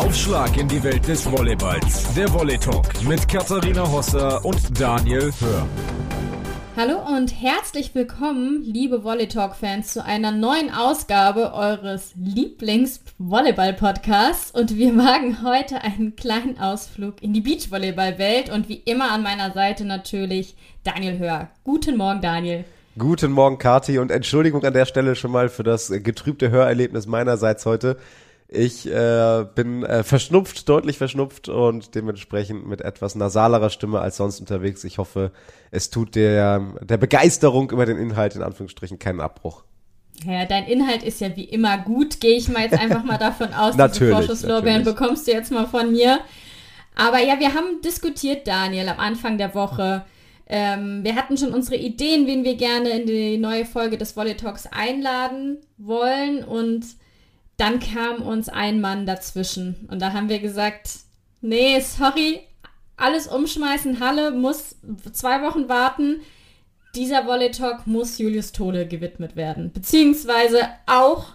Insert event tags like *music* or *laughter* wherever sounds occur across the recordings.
Aufschlag in die Welt des Volleyballs. Der Volley Talk mit Katharina Hosser und Daniel Hör. Hallo und herzlich willkommen, liebe Volley Talk Fans, zu einer neuen Ausgabe eures Lieblings-Volleyball-Podcasts. Und wir wagen heute einen kleinen Ausflug in die Beachvolleyball-Welt und wie immer an meiner Seite natürlich Daniel Hör. Guten Morgen, Daniel. Guten Morgen, Kati, und Entschuldigung an der Stelle schon mal für das getrübte Hörerlebnis meinerseits heute. Ich äh, bin äh, verschnupft, deutlich verschnupft und dementsprechend mit etwas nasalerer Stimme als sonst unterwegs. Ich hoffe, es tut der, der Begeisterung über den Inhalt in Anführungsstrichen keinen Abbruch. Ja, dein Inhalt ist ja wie immer gut, gehe ich mal jetzt einfach mal davon aus. *laughs* natürlich, diese Vorschusslorbeeren bekommst du jetzt mal von mir. Aber ja, wir haben diskutiert, Daniel, am Anfang der Woche. Ähm, wir hatten schon unsere Ideen, wen wir gerne in die neue Folge des Volley Talks einladen wollen und dann kam uns ein Mann dazwischen und da haben wir gesagt, nee, sorry, alles umschmeißen, Halle muss zwei Wochen warten. Dieser Volley Talk muss Julius Tode gewidmet werden, beziehungsweise auch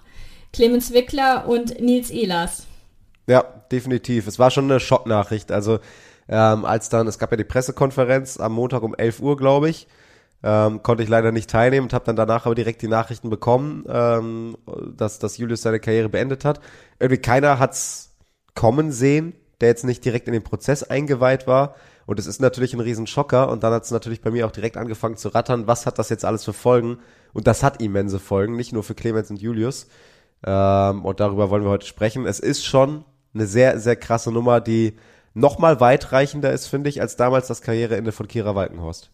Clemens Wickler und Nils Ehlers. Ja, definitiv. Es war schon eine Schocknachricht. Also ähm, als dann, es gab ja die Pressekonferenz am Montag um 11 Uhr, glaube ich, ähm, konnte ich leider nicht teilnehmen und habe dann danach aber direkt die Nachrichten bekommen, ähm, dass, dass Julius seine Karriere beendet hat. Irgendwie keiner hat's kommen sehen, der jetzt nicht direkt in den Prozess eingeweiht war. Und es ist natürlich ein Riesenschocker. Und dann hat es natürlich bei mir auch direkt angefangen zu rattern, was hat das jetzt alles für Folgen? Und das hat immense Folgen, nicht nur für Clemens und Julius. Ähm, und darüber wollen wir heute sprechen. Es ist schon eine sehr, sehr krasse Nummer, die noch mal weitreichender ist, finde ich, als damals das Karriereende von Kira Walkenhorst.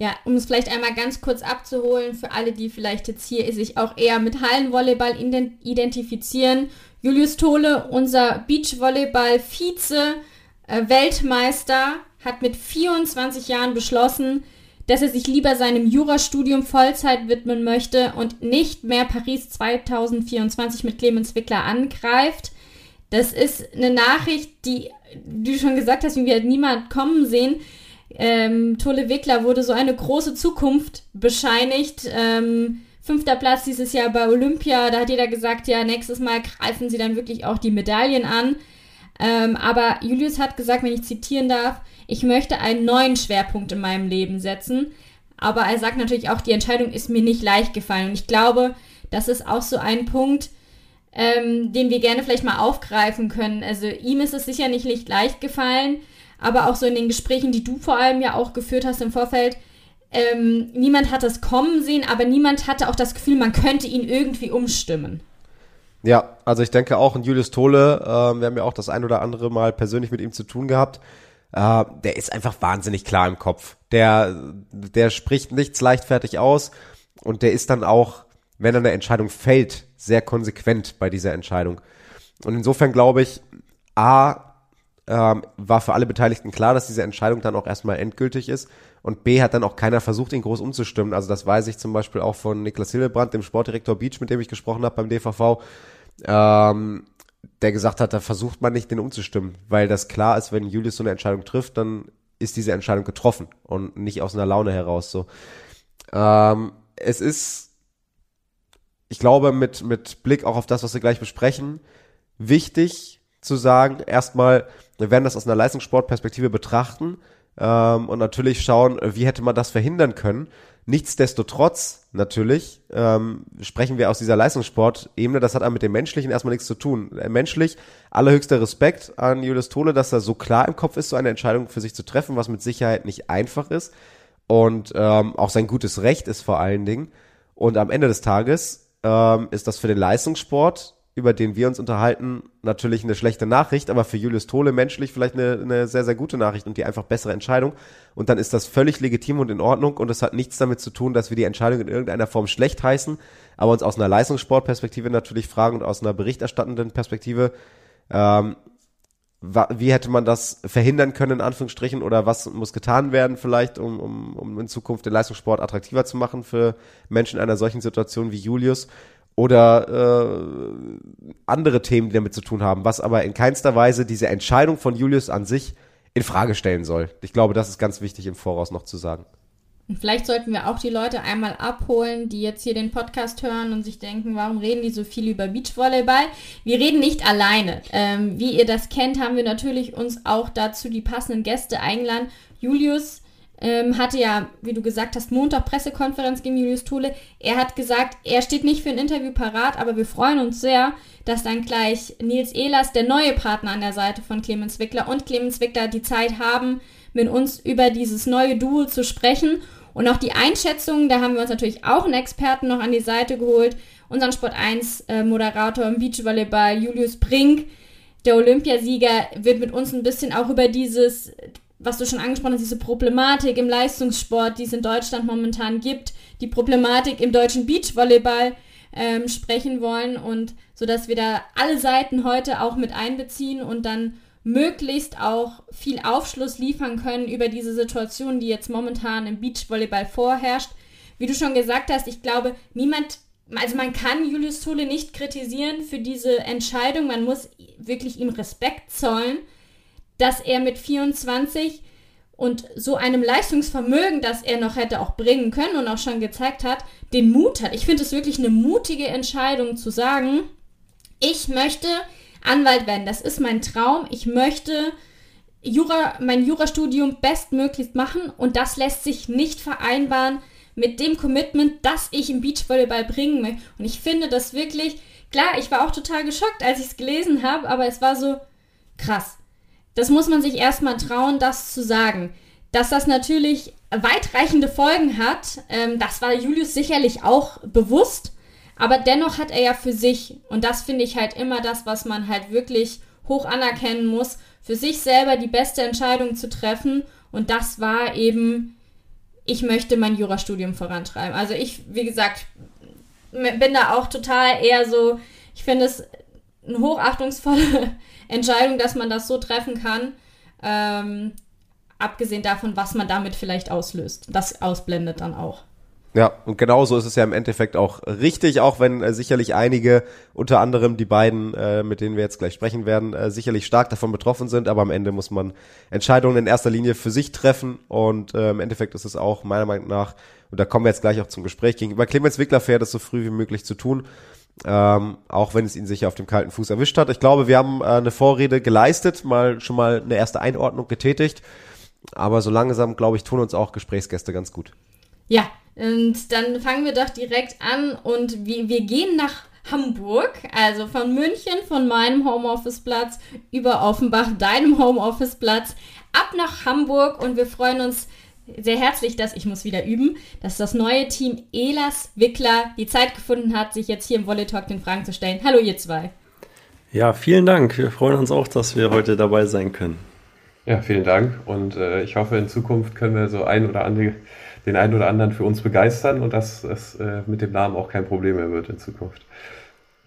Ja, um es vielleicht einmal ganz kurz abzuholen, für alle, die vielleicht jetzt hier sich auch eher mit Hallenvolleyball identifizieren. Julius Tole, unser Beachvolleyball-Vize, äh, Weltmeister, hat mit 24 Jahren beschlossen, dass er sich lieber seinem Jurastudium Vollzeit widmen möchte und nicht mehr Paris 2024 mit Clemens Wickler angreift. Das ist eine Nachricht, die, du schon gesagt hast, wie wir niemand kommen sehen ähm, Tolle Wickler wurde so eine große Zukunft bescheinigt. Ähm, fünfter Platz dieses Jahr bei Olympia. Da hat jeder gesagt, ja, nächstes Mal greifen sie dann wirklich auch die Medaillen an. Ähm, aber Julius hat gesagt, wenn ich zitieren darf, ich möchte einen neuen Schwerpunkt in meinem Leben setzen. Aber er sagt natürlich auch, die Entscheidung ist mir nicht leicht gefallen. Und ich glaube, das ist auch so ein Punkt, ähm, den wir gerne vielleicht mal aufgreifen können. Also ihm ist es sicher nicht leicht gefallen aber auch so in den Gesprächen, die du vor allem ja auch geführt hast im Vorfeld, ähm, niemand hat das kommen sehen, aber niemand hatte auch das Gefühl, man könnte ihn irgendwie umstimmen. Ja, also ich denke auch, in Julius Tole, äh, wir haben ja auch das ein oder andere Mal persönlich mit ihm zu tun gehabt, äh, der ist einfach wahnsinnig klar im Kopf. Der, der spricht nichts leichtfertig aus und der ist dann auch, wenn er eine Entscheidung fällt, sehr konsequent bei dieser Entscheidung. Und insofern glaube ich, A, ähm, war für alle Beteiligten klar, dass diese Entscheidung dann auch erstmal endgültig ist. Und B hat dann auch keiner versucht, ihn groß umzustimmen. Also das weiß ich zum Beispiel auch von Niklas Hillebrand, dem Sportdirektor Beach, mit dem ich gesprochen habe beim DVV, ähm, der gesagt hat, da versucht man nicht, den umzustimmen, weil das klar ist, wenn Julius so eine Entscheidung trifft, dann ist diese Entscheidung getroffen und nicht aus einer Laune heraus so. Ähm, es ist, ich glaube, mit, mit Blick auch auf das, was wir gleich besprechen, wichtig zu sagen, erstmal, wir werden das aus einer Leistungssportperspektive betrachten ähm, und natürlich schauen, wie hätte man das verhindern können. Nichtsdestotrotz, natürlich, ähm, sprechen wir aus dieser Leistungssportebene, das hat mit dem Menschlichen erstmal nichts zu tun. Äh, menschlich, allerhöchster Respekt an Julius Tole, dass er so klar im Kopf ist, so eine Entscheidung für sich zu treffen, was mit Sicherheit nicht einfach ist. Und ähm, auch sein gutes Recht ist vor allen Dingen. Und am Ende des Tages ähm, ist das für den Leistungssport über den wir uns unterhalten, natürlich eine schlechte Nachricht, aber für Julius Tole menschlich vielleicht eine, eine sehr, sehr gute Nachricht und die einfach bessere Entscheidung. Und dann ist das völlig legitim und in Ordnung und es hat nichts damit zu tun, dass wir die Entscheidung in irgendeiner Form schlecht heißen, aber uns aus einer Leistungssportperspektive natürlich fragen und aus einer berichterstattenden Perspektive, ähm, wie hätte man das verhindern können, in Anführungsstrichen, oder was muss getan werden vielleicht, um, um, um in Zukunft den Leistungssport attraktiver zu machen für Menschen in einer solchen Situation wie Julius oder äh, andere Themen, die damit zu tun haben, was aber in keinster Weise diese Entscheidung von Julius an sich in Frage stellen soll. Ich glaube, das ist ganz wichtig im Voraus noch zu sagen. Und vielleicht sollten wir auch die Leute einmal abholen, die jetzt hier den Podcast hören und sich denken, warum reden die so viel über Beachvolleyball? Wir reden nicht alleine. Ähm, wie ihr das kennt, haben wir natürlich uns auch dazu die passenden Gäste eingeladen. Julius ähm, hatte ja, wie du gesagt hast, Montag Pressekonferenz gegen Julius Tole. Er hat gesagt, er steht nicht für ein Interview parat, aber wir freuen uns sehr, dass dann gleich Nils Ehlers, der neue Partner an der Seite von Clemens Wickler und Clemens Wickler die Zeit haben, mit uns über dieses neue Duo zu sprechen. Und auch die Einschätzung, da haben wir uns natürlich auch einen Experten noch an die Seite geholt, unseren Sport 1 äh, Moderator im Beachvolleyball Julius Brink, der Olympiasieger, wird mit uns ein bisschen auch über dieses, was du schon angesprochen hast, diese Problematik im Leistungssport, die es in Deutschland momentan gibt, die Problematik im deutschen Beachvolleyball ähm, sprechen wollen und so dass wir da alle Seiten heute auch mit einbeziehen und dann möglichst auch viel Aufschluss liefern können über diese Situation, die jetzt momentan im Beachvolleyball vorherrscht. Wie du schon gesagt hast, ich glaube, niemand, also man kann Julius Thule nicht kritisieren für diese Entscheidung. Man muss wirklich ihm Respekt zollen, dass er mit 24 und so einem Leistungsvermögen, das er noch hätte auch bringen können und auch schon gezeigt hat, den Mut hat. Ich finde es wirklich eine mutige Entscheidung zu sagen, ich möchte Anwalt werden. Das ist mein Traum. Ich möchte Jura, mein Jurastudium bestmöglichst machen und das lässt sich nicht vereinbaren mit dem Commitment, das ich im Beachvolleyball bringen möchte. Und ich finde das wirklich, klar, ich war auch total geschockt, als ich es gelesen habe, aber es war so krass. Das muss man sich erstmal trauen, das zu sagen. Dass das natürlich weitreichende Folgen hat, ähm, das war Julius sicherlich auch bewusst. Aber dennoch hat er ja für sich, und das finde ich halt immer das, was man halt wirklich hoch anerkennen muss, für sich selber die beste Entscheidung zu treffen. Und das war eben, ich möchte mein Jurastudium vorantreiben. Also ich, wie gesagt, bin da auch total eher so, ich finde es eine hochachtungsvolle *laughs* Entscheidung, dass man das so treffen kann. Ähm, abgesehen davon, was man damit vielleicht auslöst. Das ausblendet dann auch. Ja, und genauso ist es ja im Endeffekt auch richtig, auch wenn äh, sicherlich einige, unter anderem die beiden, äh, mit denen wir jetzt gleich sprechen werden, äh, sicherlich stark davon betroffen sind, aber am Ende muss man Entscheidungen in erster Linie für sich treffen und äh, im Endeffekt ist es auch meiner Meinung nach, und da kommen wir jetzt gleich auch zum Gespräch, gegenüber Clemens Wickler fair, das so früh wie möglich zu tun, ähm, auch wenn es ihn sicher auf dem kalten Fuß erwischt hat. Ich glaube, wir haben äh, eine Vorrede geleistet, mal schon mal eine erste Einordnung getätigt, aber so langsam, glaube ich, tun uns auch Gesprächsgäste ganz gut. Ja, und dann fangen wir doch direkt an und wir, wir gehen nach Hamburg, also von München, von meinem Homeoffice-Platz über Offenbach, deinem Homeoffice-Platz, ab nach Hamburg und wir freuen uns sehr herzlich, dass ich muss wieder üben, dass das neue Team Elas Wickler die Zeit gefunden hat, sich jetzt hier im Volley Talk den Fragen zu stellen. Hallo ihr zwei. Ja, vielen Dank. Wir freuen uns auch, dass wir heute dabei sein können. Ja, vielen Dank und äh, ich hoffe, in Zukunft können wir so ein oder andere den einen oder anderen für uns begeistern und dass es äh, mit dem Namen auch kein Problem mehr wird in Zukunft.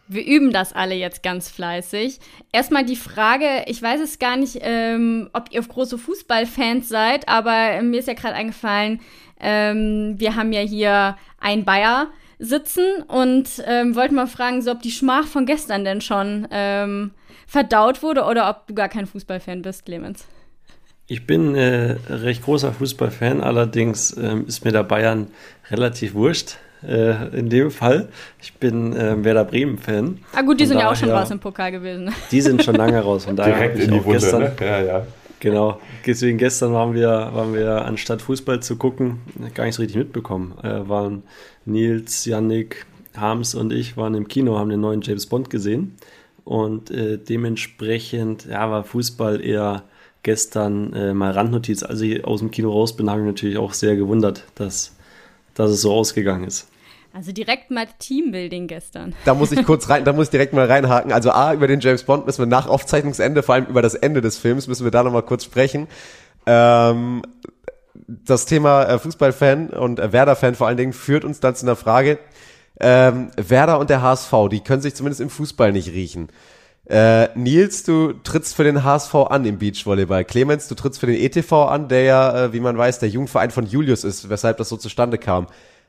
Wir üben das alle jetzt ganz fleißig. Erstmal die Frage, ich weiß es gar nicht, ähm, ob ihr große Fußballfans seid, aber mir ist ja gerade eingefallen, ähm, wir haben ja hier ein Bayer sitzen und ähm, wollten mal fragen, so, ob die Schmach von gestern denn schon ähm, verdaut wurde oder ob du gar kein Fußballfan bist, Clemens. Ich bin äh, recht großer Fußballfan, allerdings ähm, ist mir der Bayern relativ wurscht. Äh, in dem Fall. Ich bin äh, Werder Bremen-Fan. Ah gut, die sind ja auch schon raus im Pokal gewesen. *laughs* Die sind schon lange raus. Von daher Direkt in die Wunde, gestern, ne? Ja, ja. Genau. Deswegen gestern waren wir, waren wir, anstatt Fußball zu gucken, gar nicht so richtig mitbekommen. Äh, waren Nils, Yannick, Harms und ich waren im Kino, haben den neuen James Bond gesehen. Und äh, dementsprechend ja, war Fußball eher gestern äh, mal Randnotiz, als ich aus dem Kino raus bin, habe ich natürlich auch sehr gewundert, dass, dass es so ausgegangen ist. Also direkt mal Teambuilding gestern. Da muss ich kurz rein, da muss ich direkt mal reinhaken. Also A, über den James Bond müssen wir nach Aufzeichnungsende, vor allem über das Ende des Films, müssen wir da nochmal kurz sprechen. Ähm, das Thema äh, Fußballfan und äh, Werder-Fan vor allen Dingen führt uns dann zu einer Frage. Ähm, Werder und der HSV, die können sich zumindest im Fußball nicht riechen. Äh, Nils, du trittst für den HSV an im Beachvolleyball. Clemens, du trittst für den ETV an, der ja, äh, wie man weiß, der Jugendverein von Julius ist, weshalb das so zustande kam.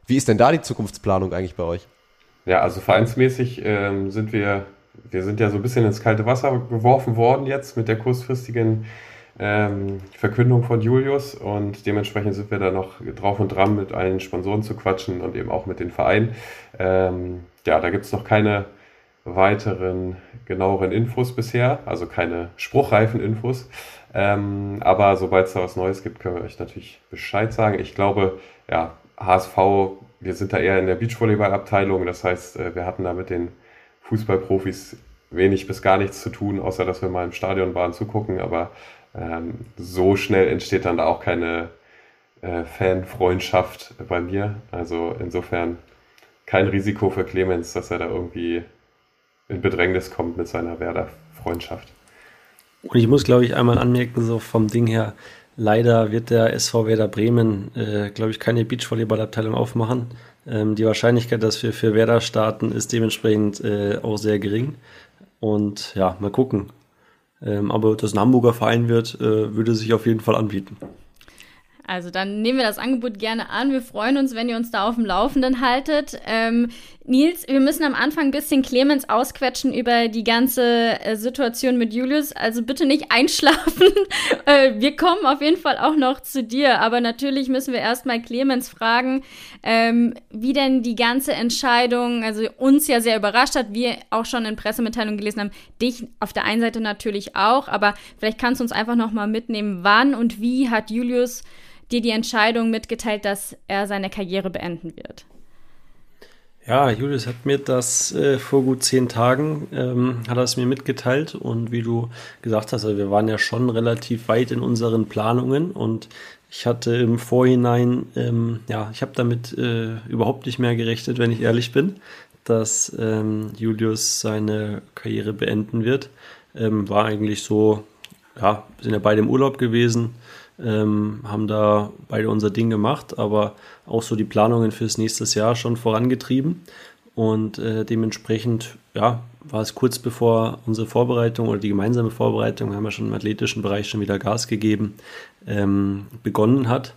Wie ist denn da die Zukunftsplanung eigentlich bei euch? Ja, also vereinsmäßig ähm, sind wir, wir sind ja so ein bisschen ins kalte Wasser geworfen worden jetzt mit der kurzfristigen ähm, Verkündung von Julius und dementsprechend sind wir da noch drauf und dran, mit allen Sponsoren zu quatschen und eben auch mit den Vereinen. Ähm, ja, da gibt es noch keine weiteren genaueren Infos bisher, also keine spruchreifen Infos. Ähm, aber sobald es da was Neues gibt, können wir euch natürlich Bescheid sagen. Ich glaube, ja, HSV, wir sind da eher in der Beachvolleyball-Abteilung. Das heißt, äh, wir hatten da mit den Fußballprofis wenig bis gar nichts zu tun, außer dass wir mal im Stadion waren zugucken. Aber ähm, so schnell entsteht dann da auch keine äh, Fanfreundschaft bei mir. Also insofern kein Risiko für Clemens, dass er da irgendwie in Bedrängnis kommt mit seiner Werder-Freundschaft. Und ich muss, glaube ich, einmal anmerken, so vom Ding her, leider wird der SV Werder Bremen, äh, glaube ich, keine Beachvolleyballabteilung aufmachen. Ähm, die Wahrscheinlichkeit, dass wir für Werder starten, ist dementsprechend äh, auch sehr gering. Und ja, mal gucken. Ähm, aber dass ein Hamburger Verein wird, äh, würde sich auf jeden Fall anbieten. Also dann nehmen wir das Angebot gerne an. Wir freuen uns, wenn ihr uns da auf dem Laufenden haltet. Ähm, Nils, wir müssen am Anfang ein bisschen Clemens ausquetschen über die ganze äh, Situation mit Julius. Also bitte nicht *laughs* einschlafen. äh, wir kommen auf jeden Fall auch noch zu dir. Aber natürlich müssen wir erstmal Clemens fragen, ähm, wie denn die ganze Entscheidung, also uns ja sehr überrascht hat, wir auch schon in Pressemitteilungen gelesen haben, dich auf der einen Seite natürlich auch. Aber vielleicht kannst du uns einfach noch mal mitnehmen, wann und wie hat Julius dir die Entscheidung mitgeteilt, dass er seine Karriere beenden wird? Ja, Julius hat mir das äh, vor gut zehn Tagen, ähm, hat er es mir mitgeteilt und wie du gesagt hast, also wir waren ja schon relativ weit in unseren Planungen und ich hatte im Vorhinein, ähm, ja, ich habe damit äh, überhaupt nicht mehr gerechnet, wenn ich ehrlich bin, dass ähm, Julius seine Karriere beenden wird. Ähm, war eigentlich so, ja, sind ja beide im Urlaub gewesen, ähm, haben da beide unser Ding gemacht, aber auch so die Planungen fürs nächste Jahr schon vorangetrieben. Und äh, dementsprechend, ja, war es kurz bevor unsere Vorbereitung oder die gemeinsame Vorbereitung, haben wir schon im athletischen Bereich schon wieder Gas gegeben, ähm, begonnen hat,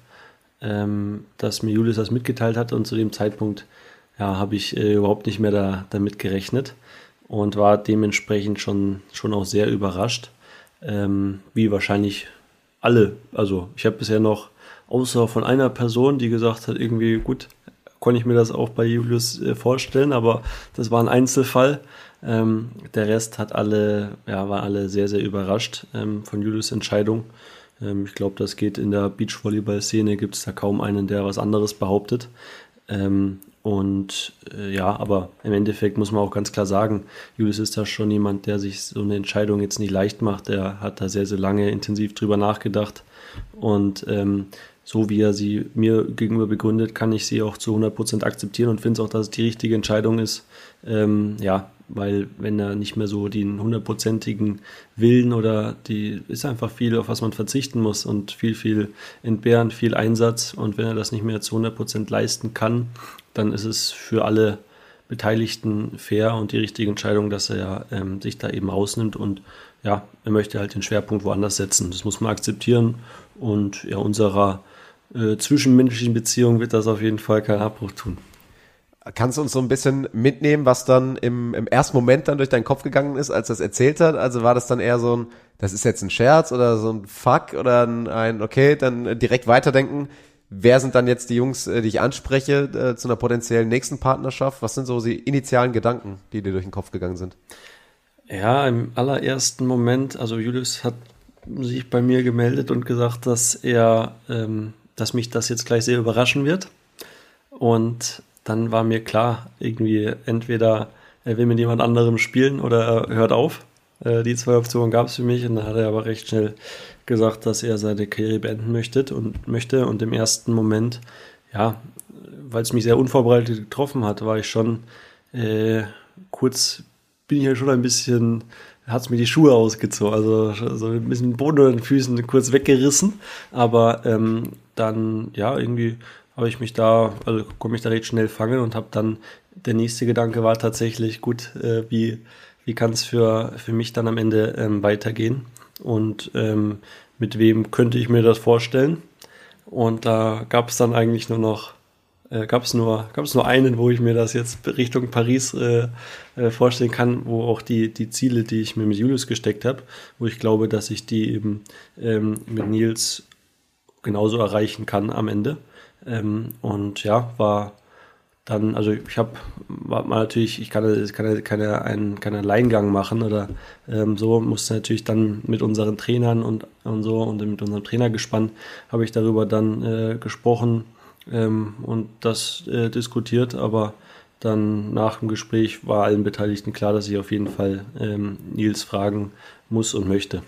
ähm, dass mir Julius das mitgeteilt hat und zu dem Zeitpunkt, ja, habe ich äh, überhaupt nicht mehr da, damit gerechnet und war dementsprechend schon, schon auch sehr überrascht, ähm, wie wahrscheinlich alle. Also ich habe bisher noch, außer von einer Person, die gesagt hat, irgendwie gut, konnte ich mir das auch bei Julius äh, vorstellen, aber das war ein Einzelfall. Ähm, der Rest hat alle, ja, war alle sehr, sehr überrascht ähm, von Julius Entscheidung. Ähm, ich glaube, das geht in der Beachvolleyball-Szene, gibt es da kaum einen, der was anderes behauptet. Ähm, und äh, ja, aber im Endeffekt muss man auch ganz klar sagen, Julius ist da schon jemand, der sich so eine Entscheidung jetzt nicht leicht macht. Der hat da sehr, sehr lange intensiv drüber nachgedacht. Und ähm, so wie er sie mir gegenüber begründet, kann ich sie auch zu 100% akzeptieren und finde auch, dass es die richtige Entscheidung ist. Ähm, ja, weil wenn er nicht mehr so den hundertprozentigen Willen oder die ist einfach viel, auf was man verzichten muss und viel, viel entbehren, viel Einsatz und wenn er das nicht mehr zu 100% leisten kann, dann ist es für alle Beteiligten fair und die richtige Entscheidung, dass er ähm, sich da eben rausnimmt und ja, er möchte halt den Schwerpunkt woanders setzen. Das muss man akzeptieren und ja, unserer äh, zwischenmenschlichen Beziehung wird das auf jeden Fall keinen Abbruch tun. Kannst du uns so ein bisschen mitnehmen, was dann im, im ersten Moment dann durch deinen Kopf gegangen ist, als das erzählt hat? Also war das dann eher so ein, das ist jetzt ein Scherz oder so ein Fuck oder ein, ein okay, dann direkt weiterdenken. Wer sind dann jetzt die Jungs, äh, die ich anspreche äh, zu einer potenziellen nächsten Partnerschaft? Was sind so die initialen Gedanken, die dir durch den Kopf gegangen sind? Ja, im allerersten Moment, also Julius hat sich bei mir gemeldet und gesagt, dass er, ähm, dass mich das jetzt gleich sehr überraschen wird. Und dann war mir klar, irgendwie entweder er will mit jemand anderem spielen oder er hört auf. Äh, die zwei Optionen gab es für mich und dann hat er aber recht schnell gesagt, dass er seine Karriere beenden möchte und möchte. Und im ersten Moment, ja, weil es mich sehr unvorbereitet getroffen hat, war ich schon äh, kurz, bin ich ja schon ein bisschen, hat es mir die Schuhe ausgezogen, also so ein bisschen Boden unter den Füßen kurz weggerissen. Aber ähm, dann, ja, irgendwie habe ich mich da, also konnte mich da recht schnell fangen und habe dann, der nächste Gedanke war tatsächlich, gut, äh, wie, wie kann es für, für mich dann am Ende ähm, weitergehen und ähm, mit wem könnte ich mir das vorstellen. Und da gab es dann eigentlich nur noch äh, gab es nur, gab's nur einen, wo ich mir das jetzt Richtung Paris äh, äh, vorstellen kann, wo auch die, die Ziele, die ich mir mit Julius gesteckt habe, wo ich glaube, dass ich die eben ähm, mit Nils genauso erreichen kann am Ende. Ähm, und ja, war dann, also ich habe mal natürlich, ich kann, ich kann keine, einen, keinen Alleingang machen oder ähm, so, musste natürlich dann mit unseren Trainern und, und so und mit unserem Trainergespann habe ich darüber dann äh, gesprochen ähm, und das äh, diskutiert, aber dann nach dem Gespräch war allen Beteiligten klar, dass ich auf jeden Fall ähm, Nils fragen muss und möchte.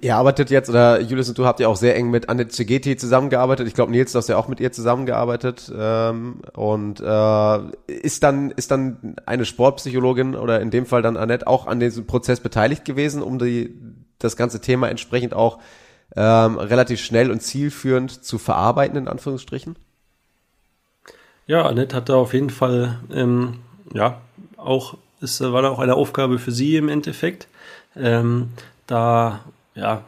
Ihr arbeitet jetzt, oder Julius und du habt ja auch sehr eng mit Annette Cegeti zusammengearbeitet. Ich glaube, Nils, du hast ja auch mit ihr zusammengearbeitet. Ähm, und äh, ist dann ist dann eine Sportpsychologin oder in dem Fall dann Annette auch an diesem Prozess beteiligt gewesen, um die, das ganze Thema entsprechend auch ähm, relativ schnell und zielführend zu verarbeiten, in Anführungsstrichen? Ja, Annette hatte auf jeden Fall, ähm, ja, auch, es war auch eine Aufgabe für sie im Endeffekt. Ähm, da ja,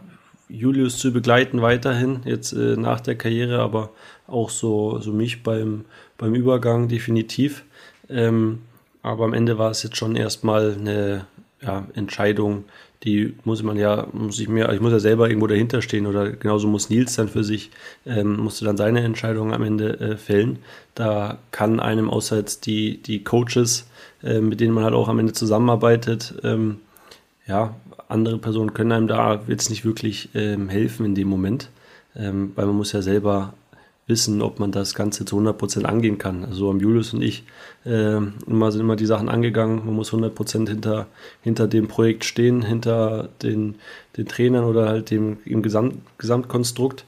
Julius zu begleiten weiterhin, jetzt äh, nach der Karriere, aber auch so, so mich beim, beim Übergang definitiv. Ähm, aber am Ende war es jetzt schon erstmal eine ja, Entscheidung, die muss man ja, muss ich mir, ich muss ja selber irgendwo dahinter stehen oder genauso muss Nils dann für sich, ähm, musste dann seine Entscheidung am Ende äh, fällen. Da kann einem außer jetzt die, die Coaches, äh, mit denen man halt auch am Ende zusammenarbeitet, ähm, ja, andere Personen können einem da jetzt nicht wirklich ähm, helfen in dem Moment, ähm, weil man muss ja selber wissen, ob man das Ganze zu 100% angehen kann. Also am Julius und ich äh, immer, sind immer die Sachen angegangen. Man muss 100% hinter, hinter dem Projekt stehen, hinter den, den Trainern oder halt dem im Gesamt, Gesamtkonstrukt.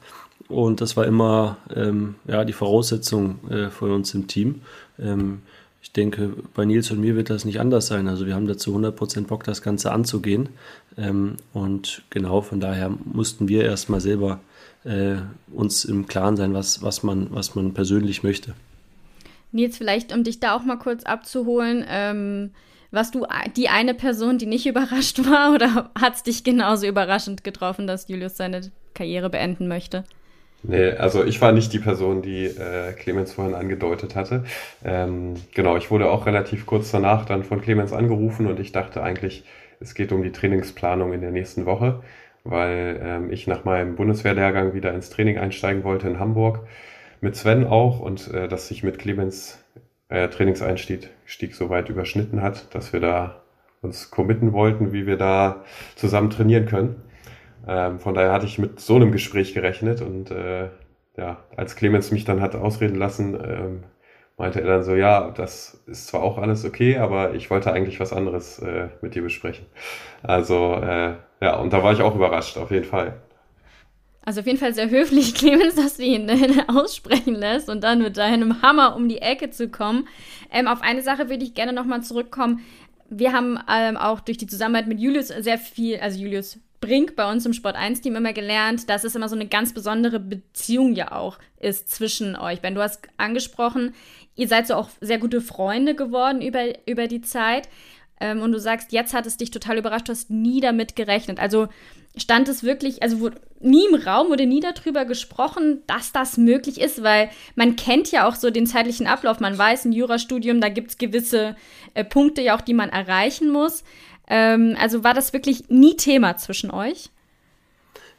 Und das war immer ähm, ja, die Voraussetzung äh, für uns im Team. Ähm, ich denke, bei Nils und mir wird das nicht anders sein. Also wir haben dazu 100% Bock, das Ganze anzugehen. Ähm, und genau von daher mussten wir erstmal selber äh, uns im Klaren sein, was, was, man, was man persönlich möchte. Nils, vielleicht um dich da auch mal kurz abzuholen, ähm, warst du die eine Person, die nicht *laughs* überrascht war oder hat es dich genauso überraschend getroffen, dass Julius seine Karriere beenden möchte? Nee, also ich war nicht die Person, die äh, Clemens vorhin angedeutet hatte. Ähm, genau, ich wurde auch relativ kurz danach dann von Clemens angerufen und ich dachte eigentlich, es geht um die Trainingsplanung in der nächsten Woche, weil ähm, ich nach meinem Bundeswehrlehrgang wieder ins Training einsteigen wollte in Hamburg. Mit Sven auch und äh, dass sich mit Clemens äh, Trainingseinstieg Stieg so weit überschnitten hat, dass wir da uns committen wollten, wie wir da zusammen trainieren können. Ähm, von daher hatte ich mit so einem Gespräch gerechnet und äh, ja, als Clemens mich dann hat ausreden lassen, ähm, meinte er dann so, ja, das ist zwar auch alles okay, aber ich wollte eigentlich was anderes äh, mit dir besprechen. Also äh, ja, und da war ich auch überrascht, auf jeden Fall. Also auf jeden Fall sehr höflich, *laughs* Clemens, dass du ihn äh, *laughs* aussprechen lässt und dann mit deinem Hammer um die Ecke zu kommen. Ähm, auf eine Sache würde ich gerne nochmal zurückkommen. Wir haben ähm, auch durch die Zusammenarbeit mit Julius sehr viel, also Julius Brink bei uns im Sport 1 Team immer gelernt, dass es immer so eine ganz besondere Beziehung ja auch ist zwischen euch. Ben, du hast angesprochen, ihr seid so auch sehr gute Freunde geworden über, über die Zeit. Ähm, und du sagst, jetzt hat es dich total überrascht, du hast nie damit gerechnet. Also stand es wirklich, also wurde nie im Raum wurde nie darüber gesprochen, dass das möglich ist, weil man kennt ja auch so den zeitlichen Ablauf. Man weiß, ein Jurastudium, da gibt es gewisse äh, Punkte ja auch, die man erreichen muss. Ähm, also war das wirklich nie Thema zwischen euch?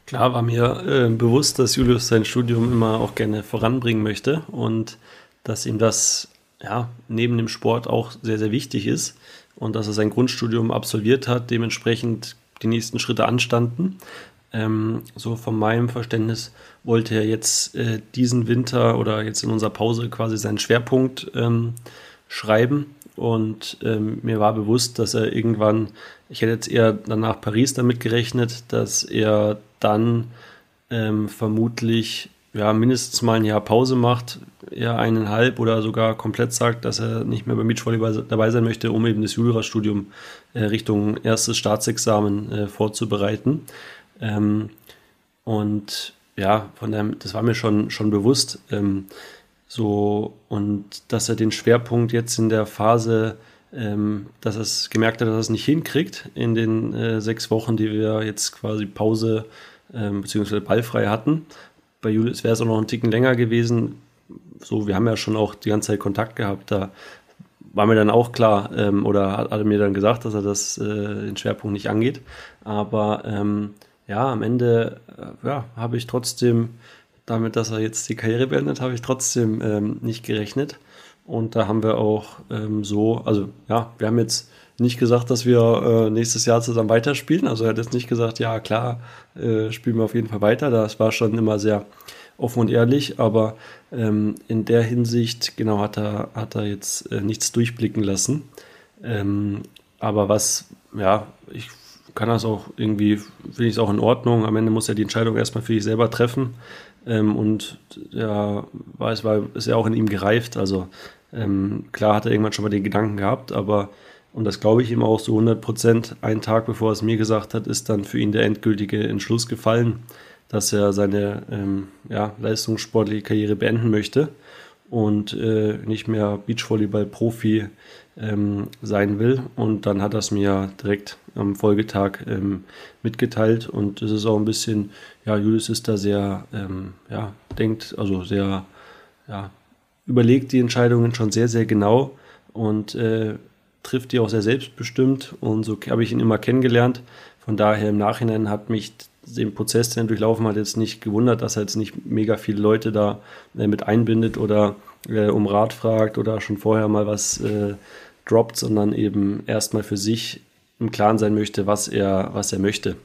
Klar war mir äh, bewusst, dass Julius sein Studium immer auch gerne voranbringen möchte und dass ihm das ja, neben dem Sport auch sehr, sehr wichtig ist und dass er sein Grundstudium absolviert hat, dementsprechend die nächsten Schritte anstanden. Ähm, so von meinem Verständnis wollte er jetzt äh, diesen Winter oder jetzt in unserer Pause quasi seinen Schwerpunkt ähm, schreiben und ähm, mir war bewusst, dass er irgendwann, ich hätte jetzt eher dann nach Paris damit gerechnet, dass er dann ähm, vermutlich ja, mindestens mal ein Jahr Pause macht, eher eineinhalb oder sogar komplett sagt, dass er nicht mehr beim Beachvolleyball dabei sein möchte, um eben das Jurastudium äh, Richtung erstes Staatsexamen äh, vorzubereiten. Ähm, und ja, von dem, das war mir schon, schon bewusst. Ähm, so, und dass er den Schwerpunkt jetzt in der Phase, ähm, dass er es gemerkt hat, dass er es nicht hinkriegt, in den äh, sechs Wochen, die wir jetzt quasi Pause ähm, bzw. ballfrei hatten. Bei Julius wäre es auch noch einen Ticken länger gewesen. so, wir haben ja schon auch die ganze Zeit Kontakt gehabt, da war mir dann auch klar, ähm, oder hat, hat, er mir dann gesagt, dass er das äh, den Schwerpunkt nicht angeht. Aber ähm, ja, am Ende äh, ja, habe ich trotzdem, damit, dass er jetzt die Karriere beendet, habe ich trotzdem ähm, nicht gerechnet. Und da haben wir auch ähm, so, also ja, wir haben jetzt nicht gesagt, dass wir äh, nächstes Jahr zusammen weiterspielen. Also er hat jetzt nicht gesagt, ja klar, äh, spielen wir auf jeden Fall weiter. Das war schon immer sehr offen und ehrlich, aber ähm, in der Hinsicht, genau, hat er, hat er jetzt äh, nichts durchblicken lassen. Ähm, aber was, ja, ich kann das auch irgendwie, finde ich es auch in Ordnung. Am Ende muss er die Entscheidung erstmal für sich selber treffen. Ähm, und ja, weiß, weil ist ja auch in ihm gereift. Also ähm, klar hat er irgendwann schon mal den Gedanken gehabt, aber und das glaube ich ihm auch so 100 Prozent, einen Tag bevor er es mir gesagt hat, ist dann für ihn der endgültige Entschluss gefallen dass er seine ähm, ja, leistungssportliche Karriere beenden möchte und äh, nicht mehr Beachvolleyball-Profi ähm, sein will. Und dann hat er es mir direkt am Folgetag ähm, mitgeteilt. Und es ist auch ein bisschen, ja, Julius ist da sehr, ähm, ja, denkt, also sehr, ja, überlegt die Entscheidungen schon sehr, sehr genau und äh, trifft die auch sehr selbstbestimmt. Und so habe ich ihn immer kennengelernt. Von daher im Nachhinein hat mich den Prozess, den er durchlaufen hat, jetzt nicht gewundert, dass er jetzt nicht mega viele Leute da äh, mit einbindet oder äh, um Rat fragt oder schon vorher mal was äh, droppt, sondern eben erstmal für sich im Klaren sein möchte, was er, was er möchte.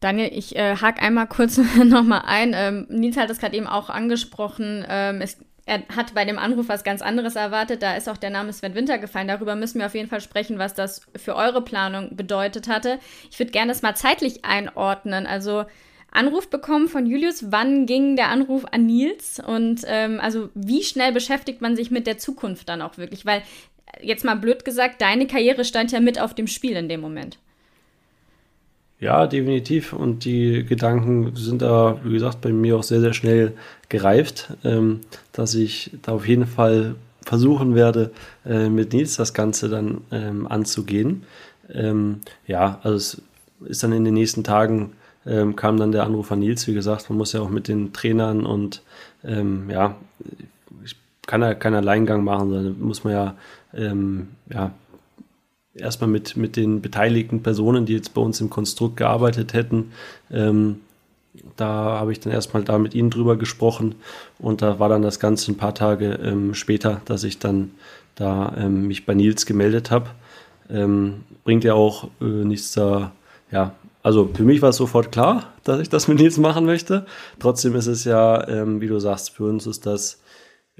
Daniel, ich äh, hake einmal kurz *laughs* nochmal ein. Ähm, Nils hat es gerade eben auch angesprochen. Ähm, es er hat bei dem Anruf was ganz anderes erwartet. Da ist auch der Name Sven Winter gefallen. Darüber müssen wir auf jeden Fall sprechen, was das für eure Planung bedeutet hatte. Ich würde gerne das mal zeitlich einordnen. Also Anruf bekommen von Julius. Wann ging der Anruf an Nils? Und ähm, also wie schnell beschäftigt man sich mit der Zukunft dann auch wirklich? Weil jetzt mal blöd gesagt, deine Karriere stand ja mit auf dem Spiel in dem Moment. Ja, definitiv. Und die Gedanken sind da, wie gesagt, bei mir auch sehr, sehr schnell gereift, ähm, dass ich da auf jeden Fall versuchen werde, äh, mit Nils das Ganze dann ähm, anzugehen. Ähm, ja, also es ist dann in den nächsten Tagen ähm, kam dann der Anruf an Nils, wie gesagt, man muss ja auch mit den Trainern und ähm, ja, ich kann ja keinen Alleingang machen, sondern muss man ja, ähm, ja erstmal mit, mit den beteiligten Personen, die jetzt bei uns im Konstrukt gearbeitet hätten. Ähm, da habe ich dann erstmal da mit ihnen drüber gesprochen und da war dann das Ganze ein paar Tage ähm, später, dass ich dann da ähm, mich bei Nils gemeldet habe. Ähm, bringt ja auch äh, nichts da, ja, also für mich war es sofort klar, dass ich das mit Nils machen möchte. Trotzdem ist es ja, ähm, wie du sagst, für uns ist das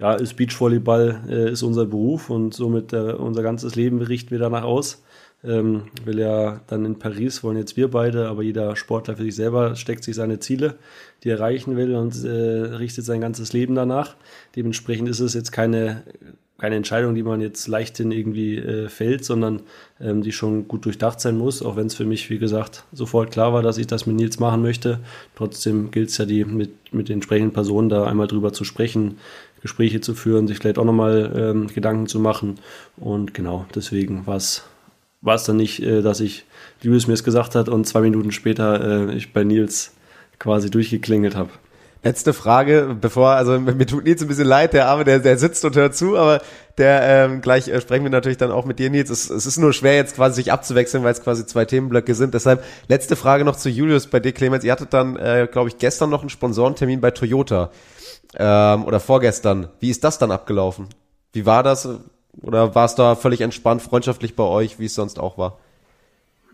ja, ist Beachvolleyball äh, ist unser Beruf und somit äh, unser ganzes Leben richten wir danach aus. Ähm, will ja dann in Paris, wollen jetzt wir beide, aber jeder Sportler für sich selber steckt sich seine Ziele, die er erreichen will und äh, richtet sein ganzes Leben danach. Dementsprechend ist es jetzt keine, keine Entscheidung, die man jetzt leichthin irgendwie äh, fällt, sondern ähm, die schon gut durchdacht sein muss, auch wenn es für mich, wie gesagt, sofort klar war, dass ich das mit Nils machen möchte. Trotzdem gilt es ja, die mit, mit den entsprechenden Personen da einmal drüber zu sprechen, Gespräche zu führen, sich vielleicht auch nochmal ähm, Gedanken zu machen. Und genau, deswegen war es dann nicht, äh, dass ich Julius mir es gesagt hat und zwei Minuten später äh, ich bei Nils quasi durchgeklingelt habe. Letzte Frage, bevor, also mir tut Nils ein bisschen leid, der Arme, der, der sitzt und hört zu, aber der, ähm, gleich äh, sprechen wir natürlich dann auch mit dir, Nils. Es, es ist nur schwer jetzt quasi sich abzuwechseln, weil es quasi zwei Themenblöcke sind. Deshalb letzte Frage noch zu Julius bei dir, Clemens. Ihr hattet dann, äh, glaube ich, gestern noch einen Sponsorentermin bei Toyota ähm, oder vorgestern. Wie ist das dann abgelaufen? Wie war das? Oder war es da völlig entspannt, freundschaftlich bei euch, wie es sonst auch war?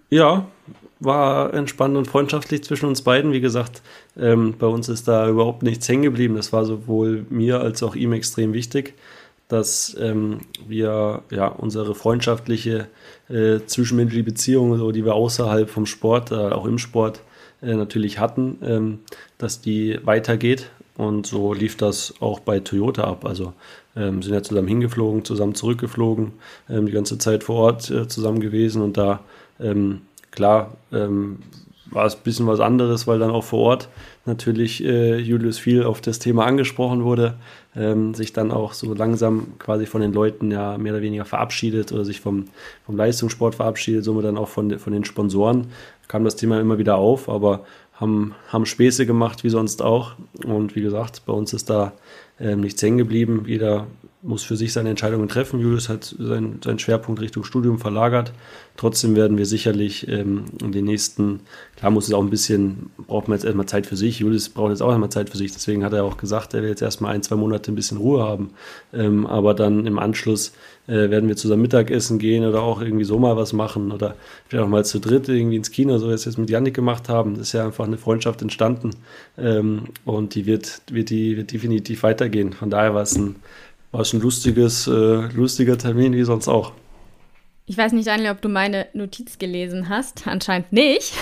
Ja, war entspannt und freundschaftlich zwischen uns beiden. Wie gesagt, ähm, bei uns ist da überhaupt nichts hängen geblieben. Das war sowohl mir als auch ihm extrem wichtig, dass ähm, wir ja unsere freundschaftliche äh, zwischenmenschliche Beziehung, so, die wir außerhalb vom Sport, äh, auch im Sport äh, natürlich hatten, ähm, dass die weitergeht und so lief das auch bei Toyota ab. Also ähm, sind ja zusammen hingeflogen, zusammen zurückgeflogen, ähm, die ganze Zeit vor Ort äh, zusammen gewesen. Und da, ähm, klar, ähm, war es ein bisschen was anderes, weil dann auch vor Ort natürlich äh, Julius viel auf das Thema angesprochen wurde, ähm, sich dann auch so langsam quasi von den Leuten ja mehr oder weniger verabschiedet oder sich vom, vom Leistungssport verabschiedet, somit dann auch von, von den Sponsoren kam das Thema immer wieder auf, aber haben, haben Späße gemacht, wie sonst auch. Und wie gesagt, bei uns ist da ähm, nichts hängen geblieben. Jeder muss für sich seine Entscheidungen treffen. Julius hat seinen, seinen Schwerpunkt Richtung Studium verlagert. Trotzdem werden wir sicherlich ähm, in den nächsten, klar muss es auch ein bisschen, braucht man jetzt erstmal Zeit für sich. Julius braucht jetzt auch erstmal Zeit für sich. Deswegen hat er auch gesagt, er will jetzt erstmal ein, zwei Monate ein bisschen Ruhe haben. Ähm, aber dann im Anschluss äh, werden wir zusammen Mittagessen gehen oder auch irgendwie so mal was machen oder vielleicht auch mal zu dritt irgendwie ins Kino, so wie wir es jetzt mit Yannick gemacht haben. Das ist ja einfach eine Freundschaft entstanden ähm, und die wird, wird, die, wird definitiv weitergehen. Von daher war es ein, war es ein lustiges, äh, lustiger Termin wie sonst auch. Ich weiß nicht, Daniel, ob du meine Notiz gelesen hast. Anscheinend nicht.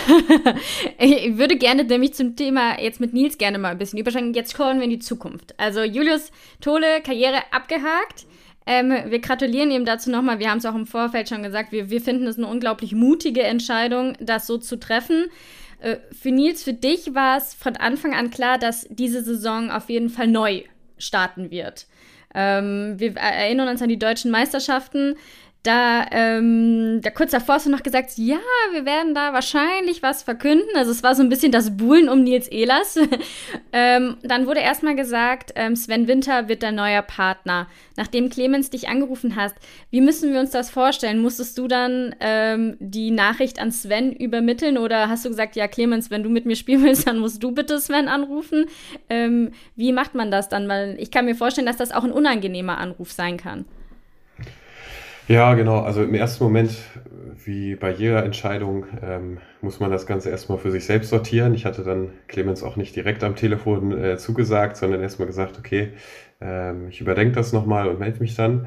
*laughs* ich würde gerne nämlich zum Thema jetzt mit Nils gerne mal ein bisschen überschreiten. Jetzt kommen wir in die Zukunft. Also Julius Tole, Karriere abgehakt. Ähm, wir gratulieren ihm dazu nochmal. Wir haben es auch im Vorfeld schon gesagt. Wir, wir finden es eine unglaublich mutige Entscheidung, das so zu treffen. Äh, für Nils, für dich war es von Anfang an klar, dass diese Saison auf jeden Fall neu starten wird. Ähm, wir erinnern uns an die deutschen Meisterschaften da, ähm, da kurz davor hast du noch gesagt, ja, wir werden da wahrscheinlich was verkünden. Also es war so ein bisschen das Buhlen um Nils Ehlers. *laughs* ähm, dann wurde erstmal gesagt, ähm, Sven Winter wird dein neuer Partner. Nachdem Clemens dich angerufen hast, wie müssen wir uns das vorstellen? Musstest du dann ähm, die Nachricht an Sven übermitteln oder hast du gesagt, ja, Clemens, wenn du mit mir spielen willst, dann musst du bitte Sven anrufen? Ähm, wie macht man das dann? Weil ich kann mir vorstellen, dass das auch ein unangenehmer Anruf sein kann. Ja, genau. Also im ersten Moment, wie bei jeder Entscheidung, ähm, muss man das Ganze erstmal für sich selbst sortieren. Ich hatte dann Clemens auch nicht direkt am Telefon äh, zugesagt, sondern erstmal gesagt, okay, ähm, ich überdenke das nochmal und melde mich dann.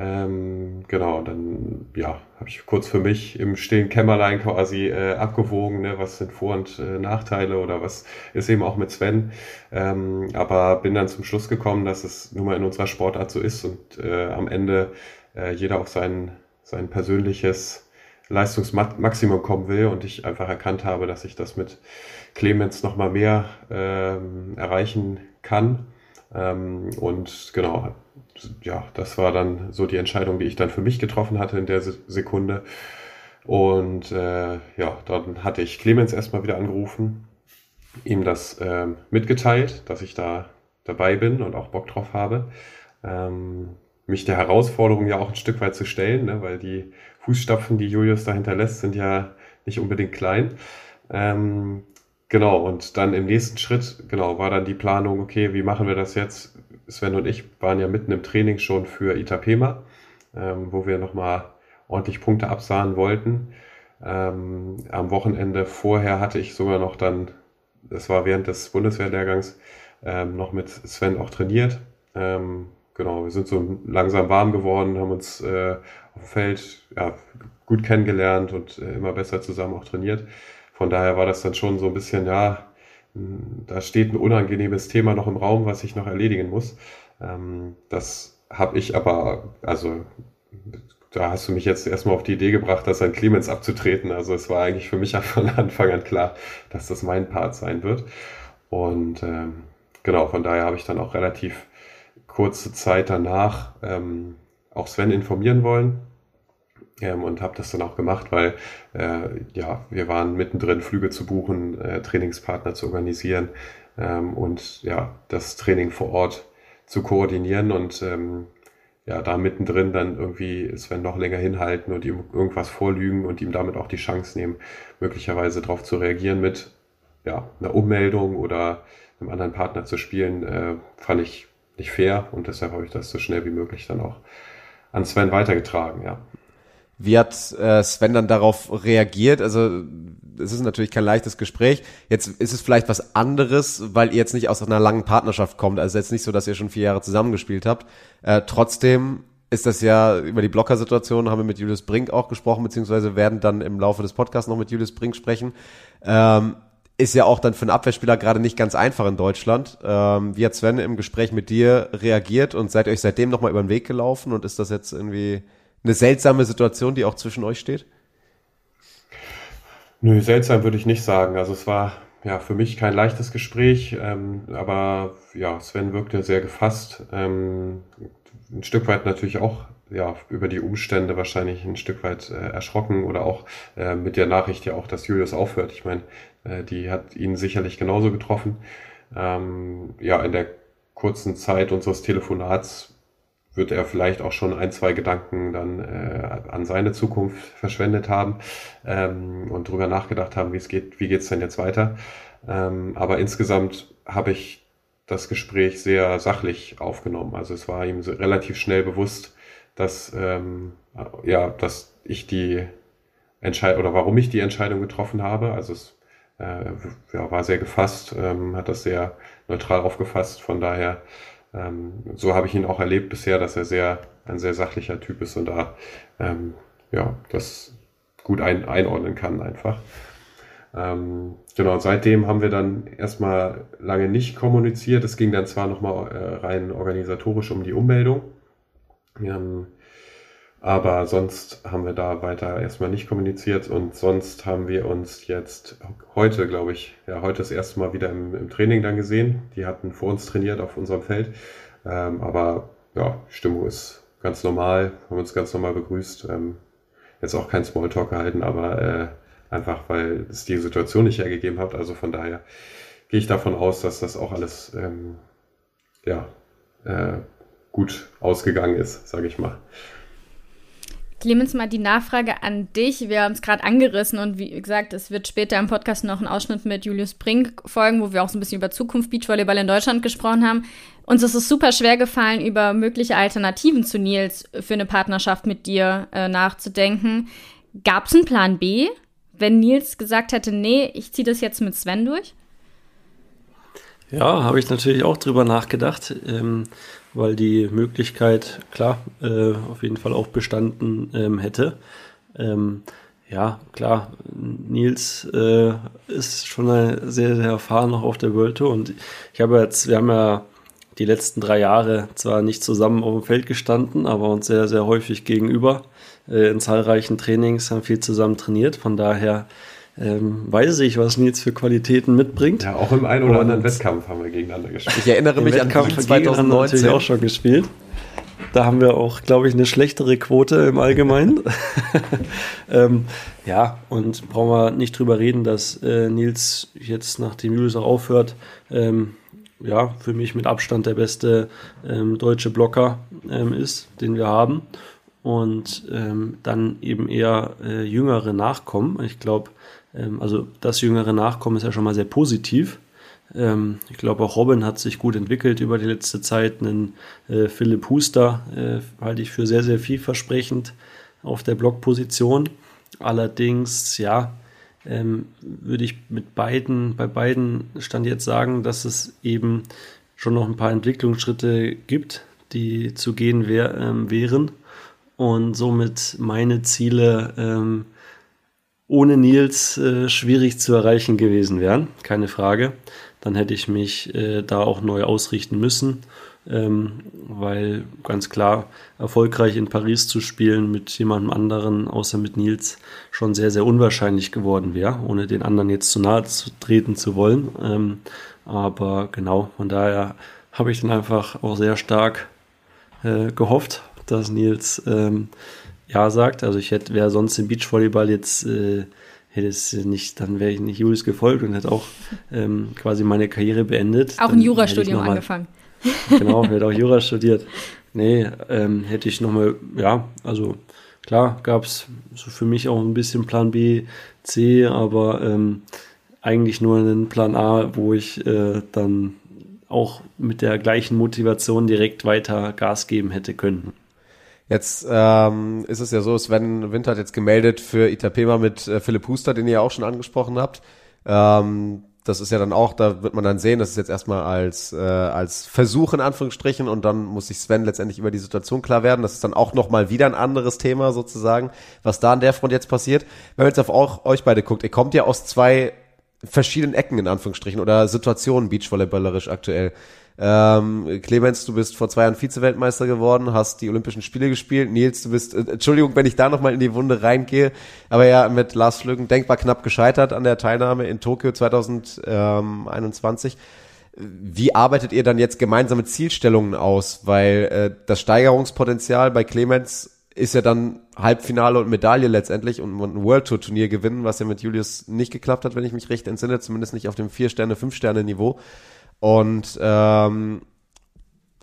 Ähm, genau, dann ja, habe ich kurz für mich im stillen Kämmerlein quasi äh, abgewogen, ne, was sind Vor- und äh, Nachteile oder was ist eben auch mit Sven. Ähm, aber bin dann zum Schluss gekommen, dass es nun mal in unserer Sportart so ist und äh, am Ende äh, jeder auf sein, sein persönliches Leistungsmaximum kommen will und ich einfach erkannt habe, dass ich das mit Clemens nochmal mehr ähm, erreichen kann. Ähm, und genau, ja, das war dann so die Entscheidung, die ich dann für mich getroffen hatte in der Sekunde. Und äh, ja, dann hatte ich Clemens erstmal wieder angerufen, ihm das äh, mitgeteilt, dass ich da dabei bin und auch Bock drauf habe. Ähm, mich der Herausforderung ja auch ein Stück weit zu stellen, ne, weil die Fußstapfen, die Julius da hinterlässt, sind ja nicht unbedingt klein. Ähm, genau, und dann im nächsten Schritt, genau, war dann die Planung, okay, wie machen wir das jetzt? Sven und ich waren ja mitten im Training schon für Itapema, ähm, wo wir nochmal ordentlich Punkte absahen wollten. Ähm, am Wochenende vorher hatte ich sogar noch dann, das war während des Bundeswehrlehrgangs, ähm, noch mit Sven auch trainiert. Ähm, genau, wir sind so langsam warm geworden, haben uns äh, auf dem Feld ja, gut kennengelernt und äh, immer besser zusammen auch trainiert. Von daher war das dann schon so ein bisschen, ja, da steht ein unangenehmes Thema noch im Raum, was ich noch erledigen muss. Ähm, das habe ich aber, also da hast du mich jetzt erstmal auf die Idee gebracht, das an Clemens abzutreten. Also es war eigentlich für mich von *laughs* Anfang an klar, dass das mein Part sein wird. Und ähm, genau, von daher habe ich dann auch relativ kurze Zeit danach ähm, auch Sven informieren wollen. Ähm, und habe das dann auch gemacht, weil äh, ja, wir waren mittendrin, Flüge zu buchen, äh, Trainingspartner zu organisieren ähm, und ja, das Training vor Ort zu koordinieren und ähm, ja, da mittendrin dann irgendwie Sven noch länger hinhalten und ihm irgendwas vorlügen und ihm damit auch die Chance nehmen, möglicherweise darauf zu reagieren mit ja, einer Ummeldung oder einem anderen Partner zu spielen, äh, fand ich nicht fair und deshalb habe ich das so schnell wie möglich dann auch an Sven weitergetragen, ja. Wie hat äh, Sven dann darauf reagiert? Also es ist natürlich kein leichtes Gespräch. Jetzt ist es vielleicht was anderes, weil ihr jetzt nicht aus einer langen Partnerschaft kommt. Also jetzt nicht so, dass ihr schon vier Jahre zusammengespielt habt. Äh, trotzdem ist das ja über die Blocker-Situation haben wir mit Julius Brink auch gesprochen, beziehungsweise werden dann im Laufe des Podcasts noch mit Julius Brink sprechen. Ähm, ist ja auch dann für einen Abwehrspieler gerade nicht ganz einfach in Deutschland. Ähm, wie hat Sven im Gespräch mit dir reagiert und seid ihr euch seitdem nochmal über den Weg gelaufen und ist das jetzt irgendwie eine seltsame Situation, die auch zwischen euch steht? Nö, seltsam würde ich nicht sagen. Also es war ja für mich kein leichtes Gespräch, ähm, aber ja, Sven wirkte sehr gefasst. Ähm, ein Stück weit natürlich auch ja, über die Umstände wahrscheinlich ein Stück weit äh, erschrocken oder auch äh, mit der Nachricht ja auch, dass Julius aufhört. Ich meine, äh, die hat ihn sicherlich genauso getroffen. Ähm, ja, in der kurzen Zeit unseres Telefonats wird er vielleicht auch schon ein, zwei Gedanken dann äh, an seine Zukunft verschwendet haben ähm, und drüber nachgedacht haben, wie es geht, wie geht's denn jetzt weiter. Ähm, aber insgesamt habe ich das Gespräch sehr sachlich aufgenommen. Also es war ihm relativ schnell bewusst, dass ähm, ja, dass ich die Entscheidung oder warum ich die Entscheidung getroffen habe. Also es äh, ja, war sehr gefasst, ähm, hat das sehr neutral aufgefasst. Von daher, ähm, so habe ich ihn auch erlebt bisher, dass er sehr ein sehr sachlicher Typ ist und da ähm, ja das gut ein, einordnen kann einfach. Ähm, genau, seitdem haben wir dann erstmal lange nicht kommuniziert. Es ging dann zwar nochmal äh, rein organisatorisch um die Ummeldung. Wir haben aber sonst haben wir da weiter erstmal nicht kommuniziert und sonst haben wir uns jetzt heute, glaube ich, ja, heute das erste Mal wieder im, im, Training dann gesehen. Die hatten vor uns trainiert auf unserem Feld. Ähm, aber ja, Stimmung ist ganz normal, haben uns ganz normal begrüßt. Ähm, jetzt auch kein Smalltalk gehalten, aber äh, einfach, weil es die Situation nicht hergegeben hat. Also von daher gehe ich davon aus, dass das auch alles ähm, ja, äh, gut ausgegangen ist, sage ich mal. Clemens, mal die Nachfrage an dich. Wir haben es gerade angerissen und wie gesagt, es wird später im Podcast noch ein Ausschnitt mit Julius Brink folgen, wo wir auch so ein bisschen über Zukunft Beachvolleyball in Deutschland gesprochen haben. Uns ist es super schwer gefallen, über mögliche Alternativen zu Nils für eine Partnerschaft mit dir äh, nachzudenken. Gab es einen Plan B, wenn Nils gesagt hätte, nee, ich ziehe das jetzt mit Sven durch? Ja, habe ich natürlich auch drüber nachgedacht. Ähm, weil die Möglichkeit, klar, äh, auf jeden Fall auch bestanden ähm, hätte. Ähm, ja, klar, Nils äh, ist schon sehr, sehr erfahren noch auf der World Tour und ich habe jetzt, wir haben ja die letzten drei Jahre zwar nicht zusammen auf dem Feld gestanden, aber uns sehr, sehr häufig gegenüber äh, in zahlreichen Trainings, haben viel zusammen trainiert. Von daher ähm, weiß ich, was Nils für Qualitäten mitbringt. Ja, auch im einen oder und anderen Wettkampf haben wir gegeneinander gespielt. Ich erinnere mich an Wettkampf 2019 natürlich auch schon gespielt. Da haben wir auch, glaube ich, eine schlechtere Quote im Allgemeinen. *laughs* ähm, ja, und brauchen wir nicht drüber reden, dass äh, Nils jetzt, nachdem Julius auch aufhört, ähm, ja, für mich mit Abstand der beste ähm, deutsche Blocker ähm, ist, den wir haben. Und ähm, dann eben eher äh, jüngere Nachkommen. Ich glaube, also das jüngere Nachkommen ist ja schon mal sehr positiv. Ähm, ich glaube auch Robin hat sich gut entwickelt über die letzte Zeit. Einen äh, Philipp Huster äh, halte ich für sehr, sehr vielversprechend auf der Blockposition. Allerdings, ja, ähm, würde ich mit beiden, bei beiden Stand jetzt sagen, dass es eben schon noch ein paar Entwicklungsschritte gibt, die zu gehen wär, ähm, wären und somit meine Ziele ähm, ohne Nils äh, schwierig zu erreichen gewesen wären, keine Frage. Dann hätte ich mich äh, da auch neu ausrichten müssen, ähm, weil ganz klar erfolgreich in Paris zu spielen mit jemandem anderen, außer mit Nils, schon sehr, sehr unwahrscheinlich geworden wäre, ohne den anderen jetzt zu nahe zu treten zu wollen. Ähm, aber genau, von daher habe ich dann einfach auch sehr stark äh, gehofft, dass Nils ähm, ja sagt. Also ich hätte, wäre sonst im Beachvolleyball jetzt, äh, hätte es nicht, dann wäre ich nicht Julius gefolgt und hätte auch ähm, quasi meine Karriere beendet. Auch ein Jurastudium angefangen. Genau, hätte auch *laughs* Jura studiert. Nee, ähm, hätte ich nochmal, ja, also klar gab es so für mich auch ein bisschen Plan B, C, aber ähm, eigentlich nur einen Plan A, wo ich äh, dann auch mit der gleichen Motivation direkt weiter Gas geben hätte können. Jetzt ähm, ist es ja so, Sven Winter hat jetzt gemeldet für Itapema mit äh, Philipp Huster, den ihr ja auch schon angesprochen habt. Ähm, das ist ja dann auch, da wird man dann sehen, das ist jetzt erstmal als, äh, als Versuch in Anführungsstrichen und dann muss sich Sven letztendlich über die Situation klar werden. Das ist dann auch nochmal wieder ein anderes Thema sozusagen, was da an der Front jetzt passiert. Wenn man jetzt auf auch, euch beide guckt, ihr kommt ja aus zwei verschiedenen Ecken in Anführungsstrichen oder Situationen beachvolleyballerisch aktuell. Ähm, Clemens, du bist vor zwei Jahren Vize-Weltmeister geworden, hast die Olympischen Spiele gespielt. Nils, du bist, äh, Entschuldigung, wenn ich da nochmal in die Wunde reingehe, aber ja, mit Lars Flügen denkbar knapp gescheitert an der Teilnahme in Tokio 2021. wie arbeitet ihr dann jetzt gemeinsame Zielstellungen aus? Weil äh, das Steigerungspotenzial bei Clemens ist ja dann Halbfinale und Medaille letztendlich und ein World Tour Turnier gewinnen, was ja mit Julius nicht geklappt hat, wenn ich mich recht entsinne, zumindest nicht auf dem vier Sterne, fünf Sterne Niveau. Und ähm,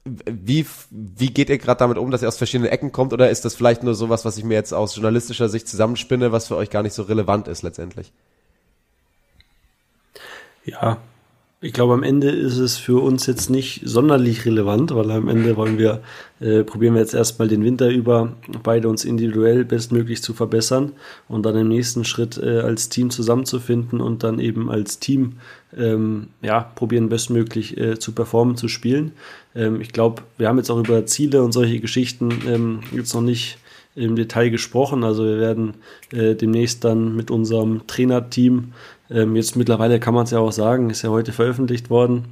wie, wie geht ihr gerade damit um, dass ihr aus verschiedenen Ecken kommt oder ist das vielleicht nur sowas, was ich mir jetzt aus journalistischer Sicht zusammenspinne, was für euch gar nicht so relevant ist letztendlich? Ja, ich glaube, am Ende ist es für uns jetzt nicht sonderlich relevant, weil am Ende wollen wir, äh, probieren wir jetzt erstmal den Winter über beide uns individuell bestmöglich zu verbessern und dann im nächsten Schritt äh, als Team zusammenzufinden und dann eben als Team ähm, ja, probieren bestmöglich äh, zu performen, zu spielen. Ähm, ich glaube, wir haben jetzt auch über Ziele und solche Geschichten ähm, jetzt noch nicht im Detail gesprochen. Also wir werden äh, demnächst dann mit unserem Trainerteam ähm, jetzt mittlerweile kann man es ja auch sagen, ist ja heute veröffentlicht worden,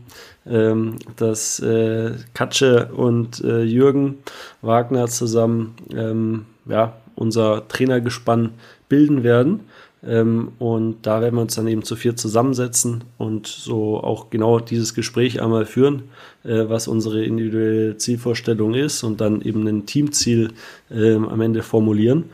ähm, dass äh, Katsche und äh, Jürgen Wagner zusammen ähm, ja, unser Trainergespann bilden werden. Ähm, und da werden wir uns dann eben zu vier zusammensetzen und so auch genau dieses Gespräch einmal führen, äh, was unsere individuelle Zielvorstellung ist und dann eben ein Teamziel äh, am Ende formulieren.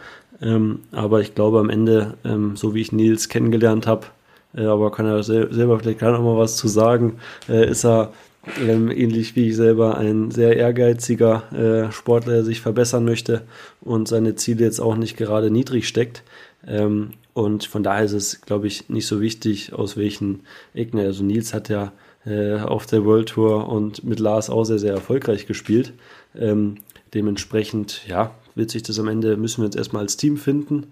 Ähm, aber ich glaube am Ende, ähm, so wie ich Nils kennengelernt habe, äh, aber kann er sel selber vielleicht gar noch mal was zu sagen, äh, ist er ähm, ähnlich wie ich selber ein sehr ehrgeiziger äh, Sportler, der sich verbessern möchte und seine Ziele jetzt auch nicht gerade niedrig steckt. Ähm, und von daher ist es, glaube ich, nicht so wichtig, aus welchen Ecken. Also Nils hat ja äh, auf der World Tour und mit Lars auch sehr, sehr erfolgreich gespielt. Ähm, dementsprechend, ja, wird sich das am Ende, müssen wir uns erstmal als Team finden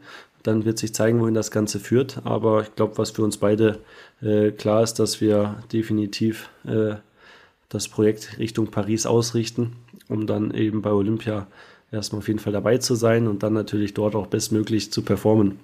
dann wird sich zeigen, wohin das Ganze führt. Aber ich glaube, was für uns beide äh, klar ist, dass wir definitiv äh, das Projekt Richtung Paris ausrichten, um dann eben bei Olympia erstmal auf jeden Fall dabei zu sein und dann natürlich dort auch bestmöglich zu performen.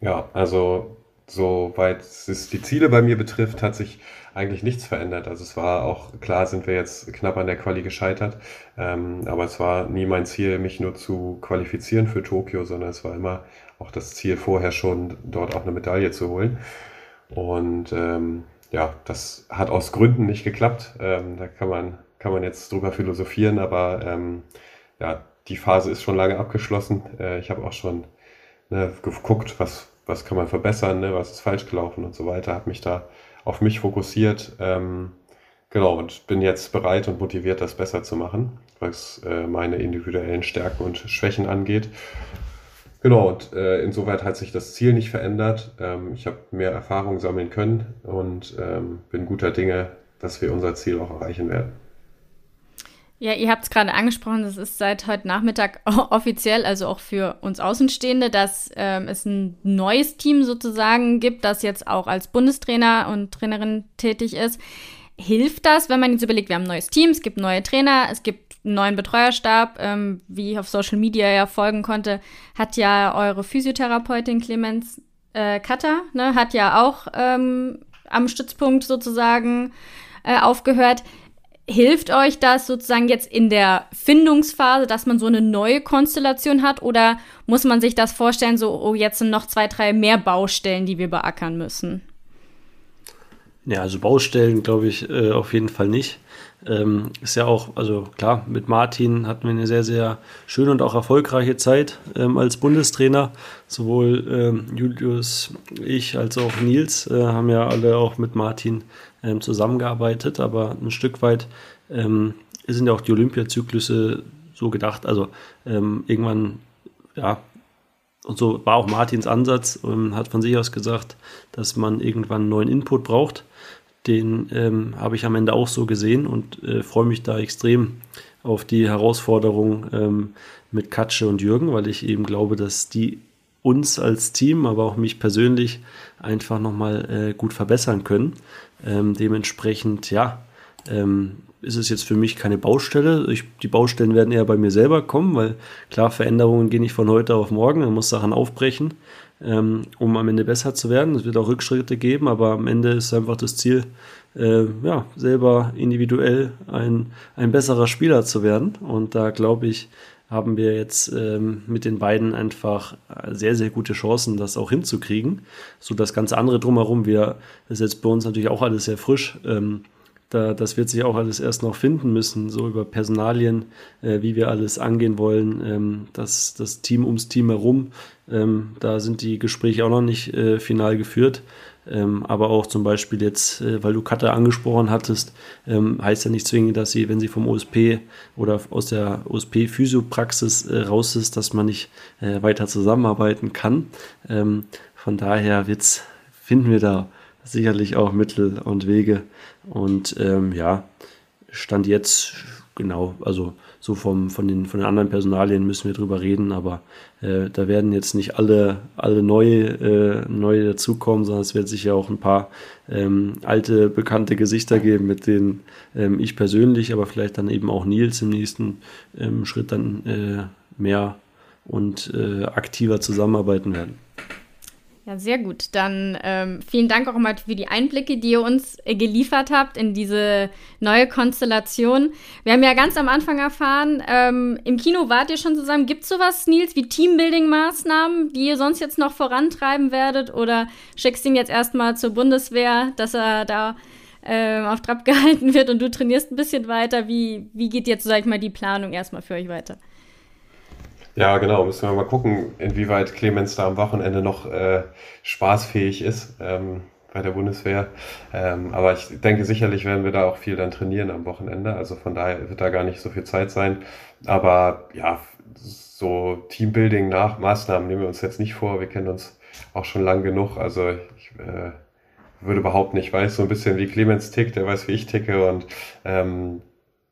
Ja, also soweit es die Ziele bei mir betrifft, hat sich eigentlich nichts verändert. Also es war auch, klar sind wir jetzt knapp an der Quali gescheitert, ähm, aber es war nie mein Ziel, mich nur zu qualifizieren für Tokio, sondern es war immer auch das Ziel vorher schon, dort auch eine Medaille zu holen. Und ähm, ja, das hat aus Gründen nicht geklappt. Ähm, da kann man, kann man jetzt drüber philosophieren, aber ähm, ja, die Phase ist schon lange abgeschlossen. Äh, ich habe auch schon ne, geguckt, was, was kann man verbessern, ne, was ist falsch gelaufen und so weiter, habe mich da auf mich fokussiert. Ähm, genau, und bin jetzt bereit und motiviert, das besser zu machen, was äh, meine individuellen Stärken und Schwächen angeht. Genau, und äh, insoweit hat sich das Ziel nicht verändert. Ähm, ich habe mehr Erfahrung sammeln können und ähm, bin guter Dinge, dass wir unser Ziel auch erreichen werden. Ja, ihr habt es gerade angesprochen, das ist seit heute Nachmittag *laughs* offiziell, also auch für uns Außenstehende, dass ähm, es ein neues Team sozusagen gibt, das jetzt auch als Bundestrainer und Trainerin tätig ist. Hilft das, wenn man jetzt überlegt, wir haben ein neues Team, es gibt neue Trainer, es gibt einen neuen Betreuerstab, ähm, wie ich auf Social Media ja folgen konnte, hat ja eure Physiotherapeutin Clemens äh, Cutter, ne, hat ja auch ähm, am Stützpunkt sozusagen äh, aufgehört. Hilft euch das sozusagen jetzt in der Findungsphase, dass man so eine neue Konstellation hat? Oder muss man sich das vorstellen, so, oh, jetzt sind noch zwei, drei mehr Baustellen, die wir beackern müssen? Ja, also Baustellen glaube ich äh, auf jeden Fall nicht. Ähm, ist ja auch, also klar, mit Martin hatten wir eine sehr, sehr schöne und auch erfolgreiche Zeit ähm, als Bundestrainer. Sowohl ähm, Julius, ich als auch Nils äh, haben ja alle auch mit Martin ähm, zusammengearbeitet, aber ein Stück weit ähm, sind ja auch die Olympiazyklusse so gedacht. Also ähm, irgendwann, ja, und so war auch Martins Ansatz und hat von sich aus gesagt, dass man irgendwann neuen Input braucht. Den ähm, habe ich am Ende auch so gesehen und äh, freue mich da extrem auf die Herausforderung ähm, mit Katsche und Jürgen, weil ich eben glaube, dass die uns als Team, aber auch mich persönlich einfach nochmal äh, gut verbessern können. Ähm, dementsprechend, ja, ähm, ist es jetzt für mich keine Baustelle. Ich, die Baustellen werden eher bei mir selber kommen, weil klar, Veränderungen gehen nicht von heute auf morgen, man muss Sachen aufbrechen ähm, um am Ende besser zu werden. Es wird auch Rückschritte geben, aber am Ende ist einfach das Ziel, äh, ja, selber individuell ein, ein besserer Spieler zu werden. Und da glaube ich, haben wir jetzt ähm, mit den beiden einfach sehr, sehr gute Chancen, das auch hinzukriegen. So das ganze andere drumherum, wir, das ist jetzt bei uns natürlich auch alles sehr frisch. Ähm, da, das wird sich auch alles erst noch finden müssen, so über Personalien, äh, wie wir alles angehen wollen, ähm, das, das Team ums Team herum. Ähm, da sind die Gespräche auch noch nicht äh, final geführt. Ähm, aber auch zum Beispiel jetzt, äh, weil du Cutter angesprochen hattest, ähm, heißt ja nicht zwingend, dass sie, wenn sie vom OSP oder aus der OSP-Physiopraxis äh, raus ist, dass man nicht äh, weiter zusammenarbeiten kann. Ähm, von daher wird's, finden wir da sicherlich auch Mittel und Wege. Und ähm, ja, Stand jetzt, genau, also so vom, von, den, von den anderen Personalien müssen wir drüber reden, aber äh, da werden jetzt nicht alle, alle neue, äh, neue dazukommen, sondern es wird sicher auch ein paar ähm, alte, bekannte Gesichter geben, mit denen ähm, ich persönlich, aber vielleicht dann eben auch Nils im nächsten ähm, Schritt dann äh, mehr und äh, aktiver zusammenarbeiten werden. Ja, sehr gut. Dann ähm, vielen Dank auch mal für die Einblicke, die ihr uns äh, geliefert habt in diese neue Konstellation. Wir haben ja ganz am Anfang erfahren, ähm, im Kino wart ihr schon zusammen. Gibt es sowas, Nils, wie Teambuilding-Maßnahmen, die ihr sonst jetzt noch vorantreiben werdet? Oder schickst ihn jetzt erstmal zur Bundeswehr, dass er da äh, auf Trab *laughs* gehalten wird und du trainierst ein bisschen weiter? Wie, wie geht jetzt, sag ich mal, die Planung erstmal für euch weiter? Ja, genau. Müssen wir mal gucken, inwieweit Clemens da am Wochenende noch äh, spaßfähig ist ähm, bei der Bundeswehr. Ähm, aber ich denke, sicherlich werden wir da auch viel dann trainieren am Wochenende. Also von daher wird da gar nicht so viel Zeit sein. Aber ja, so Teambuilding nach Maßnahmen nehmen wir uns jetzt nicht vor. Wir kennen uns auch schon lang genug. Also ich äh, würde behaupten, ich weiß so ein bisschen, wie Clemens tickt, der weiß, wie ich ticke und ähm,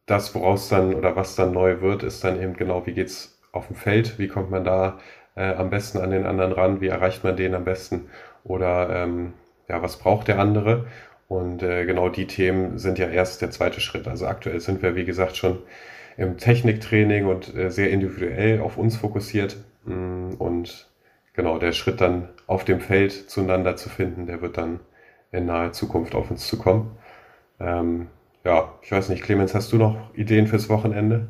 das, woraus dann oder was dann neu wird, ist dann eben genau, wie geht's auf dem Feld, wie kommt man da äh, am besten an den anderen ran, wie erreicht man den am besten oder ähm, ja, was braucht der andere? Und äh, genau die Themen sind ja erst der zweite Schritt. Also aktuell sind wir, wie gesagt, schon im Techniktraining und äh, sehr individuell auf uns fokussiert. Mm, und genau der Schritt dann auf dem Feld zueinander zu finden, der wird dann in naher Zukunft auf uns zukommen. Ähm, ja, ich weiß nicht, Clemens, hast du noch Ideen fürs Wochenende?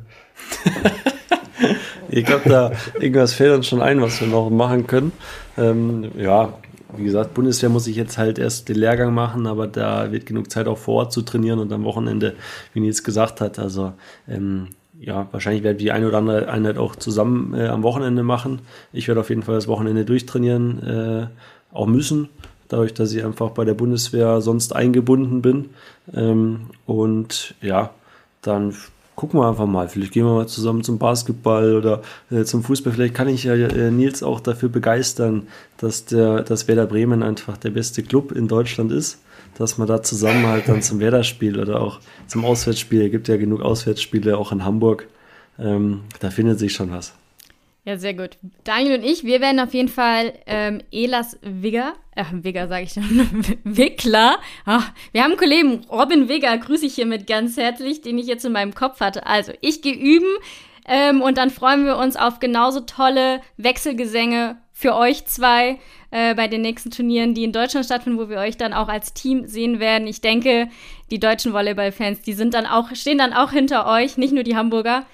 *laughs* ich glaube, da irgendwas fällt uns schon ein, was wir noch machen können. Ähm, ja, wie gesagt, Bundeswehr muss ich jetzt halt erst den Lehrgang machen, aber da wird genug Zeit auch vor Ort zu trainieren und am Wochenende, wie Nils gesagt hat, also ähm, ja, wahrscheinlich werden wir die eine oder andere Einheit auch zusammen äh, am Wochenende machen. Ich werde auf jeden Fall das Wochenende durchtrainieren, äh, auch müssen, dadurch, dass ich einfach bei der Bundeswehr sonst eingebunden bin. Ähm, und ja, dann gucken wir einfach mal. Vielleicht gehen wir mal zusammen zum Basketball oder äh, zum Fußball. Vielleicht kann ich ja äh, Nils auch dafür begeistern, dass der, dass Werder Bremen einfach der beste Club in Deutschland ist. Dass man da zusammen halt dann zum Werder-Spiel oder auch zum Auswärtsspiel, es gibt ja genug Auswärtsspiele auch in Hamburg. Ähm, da findet sich schon was. Ja, sehr gut. Daniel und ich, wir werden auf jeden Fall ähm, Elas Wigger, äh, Wigger sage ich schon, *laughs* Wickler. Ach, wir haben einen Kollegen, Robin Wigger, grüße ich hiermit ganz herzlich, den ich jetzt in meinem Kopf hatte. Also, ich gehe üben ähm, und dann freuen wir uns auf genauso tolle Wechselgesänge für euch zwei äh, bei den nächsten Turnieren, die in Deutschland stattfinden, wo wir euch dann auch als Team sehen werden. Ich denke, die deutschen Volleyballfans, die sind dann auch, stehen dann auch hinter euch, nicht nur die Hamburger.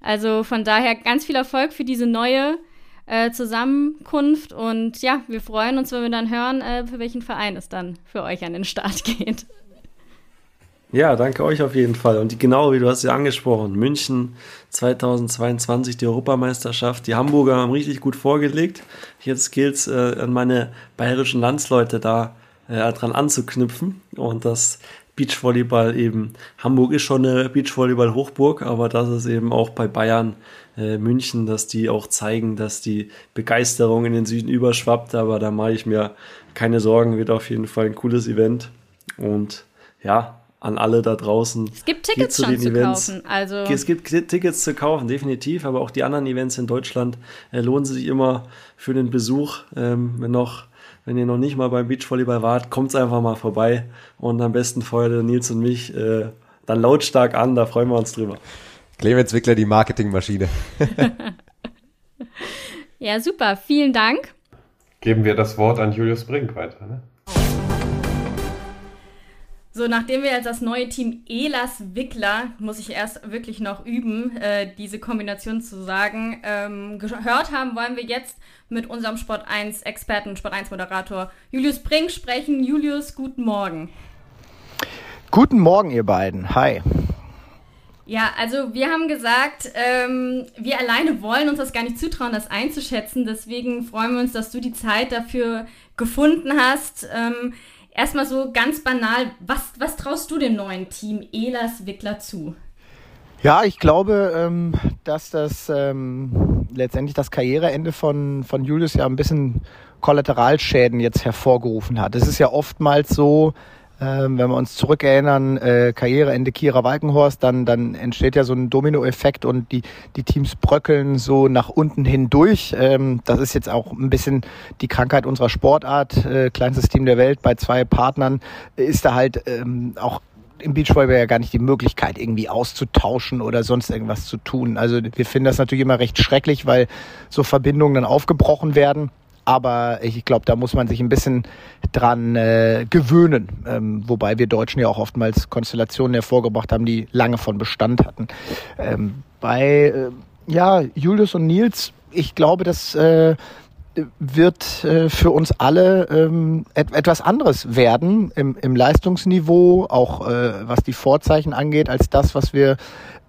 Also von daher ganz viel Erfolg für diese neue äh, Zusammenkunft und ja, wir freuen uns, wenn wir dann hören, äh, für welchen Verein es dann für euch an den Start *laughs* geht. Ja, danke euch auf jeden Fall. Und genau wie du hast ja angesprochen, München 2022, die Europameisterschaft. Die Hamburger haben richtig gut vorgelegt. Jetzt gilt es äh, an meine bayerischen Landsleute da äh, dran anzuknüpfen und das Beachvolleyball eben. Hamburg ist schon eine Beachvolleyball-Hochburg, aber das ist eben auch bei Bayern äh, München, dass die auch zeigen, dass die Begeisterung in den Süden überschwappt. Aber da mache ich mir keine Sorgen, wird auf jeden Fall ein cooles Event. Und ja, an alle da draußen. Es gibt Tickets zu schon zu Events. kaufen. Also es gibt Tickets zu kaufen, definitiv. Aber auch die anderen Events in Deutschland äh, lohnen sich immer für den Besuch. Ähm, wenn noch wenn ihr noch nicht mal beim Beachvolleyball wart, kommt einfach mal vorbei und am besten feuert Nils und mich äh, dann lautstark an, da freuen wir uns drüber. Clemens Wickler, die Marketingmaschine. *laughs* ja, super, vielen Dank. Geben wir das Wort an Julius Brink weiter. Ne? So, nachdem wir jetzt das neue Team Elas Wickler, muss ich erst wirklich noch üben, äh, diese Kombination zu sagen, ähm, gehört haben, wollen wir jetzt mit unserem Sport 1 Experten, Sport 1 Moderator Julius Brink sprechen. Julius, guten Morgen. Guten Morgen, ihr beiden. Hi. Ja, also wir haben gesagt, ähm, wir alleine wollen uns das gar nicht zutrauen, das einzuschätzen. Deswegen freuen wir uns, dass du die Zeit dafür gefunden hast. Ähm, erstmal so ganz banal, was, was traust du dem neuen Team Elas Wickler zu? Ja, ich glaube, ähm, dass das ähm, letztendlich das Karriereende von, von Julius ja ein bisschen Kollateralschäden jetzt hervorgerufen hat. Es ist ja oftmals so, wenn wir uns zurückerinnern, äh, Karriereende Kira Walkenhorst, dann, dann entsteht ja so ein Dominoeffekt und die, die Teams bröckeln so nach unten hindurch. Ähm, das ist jetzt auch ein bisschen die Krankheit unserer Sportart. Äh, kleinstes Team der Welt bei zwei Partnern ist da halt ähm, auch im Beachvolleyball ja gar nicht die Möglichkeit, irgendwie auszutauschen oder sonst irgendwas zu tun. Also wir finden das natürlich immer recht schrecklich, weil so Verbindungen dann aufgebrochen werden. Aber ich glaube, da muss man sich ein bisschen dran äh, gewöhnen. Ähm, wobei wir Deutschen ja auch oftmals Konstellationen hervorgebracht haben, die lange von Bestand hatten. Ähm, bei äh, ja, Julius und Nils, ich glaube, dass äh, wird äh, für uns alle ähm, et etwas anderes werden im, im Leistungsniveau, auch äh, was die Vorzeichen angeht, als das, was wir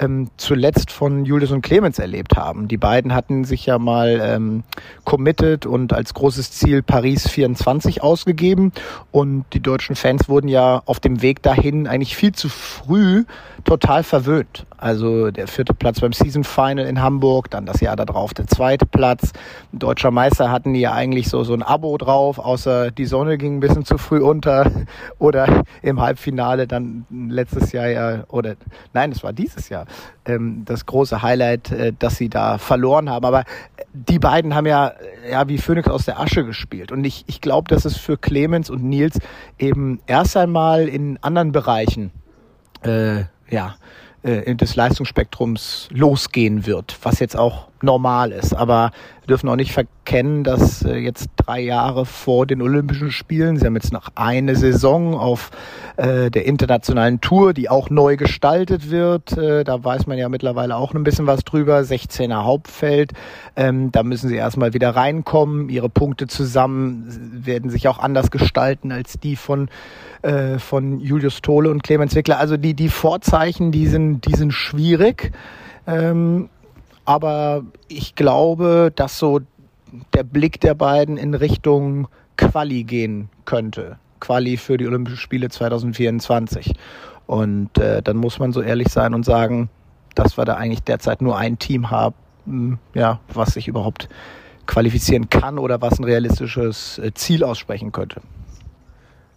ähm, zuletzt von Julius und Clemens erlebt haben. Die beiden hatten sich ja mal ähm, committed und als großes Ziel Paris 24 ausgegeben und die deutschen Fans wurden ja auf dem Weg dahin eigentlich viel zu früh total verwöhnt. Also der vierte Platz beim Season Final in Hamburg, dann das Jahr darauf der zweite Platz. Deutscher Meister hatten die ja eigentlich so, so ein Abo drauf, außer die Sonne ging ein bisschen zu früh unter *laughs* oder im Halbfinale dann letztes Jahr ja, oder nein, es war dieses Jahr, ähm, das große Highlight, äh, dass sie da verloren haben. Aber die beiden haben ja, ja wie Phoenix aus der Asche gespielt. Und ich, ich glaube, dass es für Clemens und Nils eben erst einmal in anderen Bereichen äh, ja, äh, des Leistungsspektrums losgehen wird, was jetzt auch normal ist. Aber wir dürfen auch nicht verkennen, dass äh, jetzt drei Jahre vor den Olympischen Spielen, sie haben jetzt noch eine Saison auf äh, der internationalen Tour, die auch neu gestaltet wird. Äh, da weiß man ja mittlerweile auch ein bisschen was drüber. 16er Hauptfeld. Ähm, da müssen sie erstmal wieder reinkommen. Ihre Punkte zusammen werden sich auch anders gestalten als die von äh, von Julius Tole und Clemens Wickler. Also die, die Vorzeichen, die sind, die sind schwierig. Ähm, aber ich glaube, dass so der Blick der beiden in Richtung Quali gehen könnte. Quali für die Olympischen Spiele 2024. Und äh, dann muss man so ehrlich sein und sagen, dass wir da eigentlich derzeit nur ein Team haben, ja, was sich überhaupt qualifizieren kann oder was ein realistisches äh, Ziel aussprechen könnte.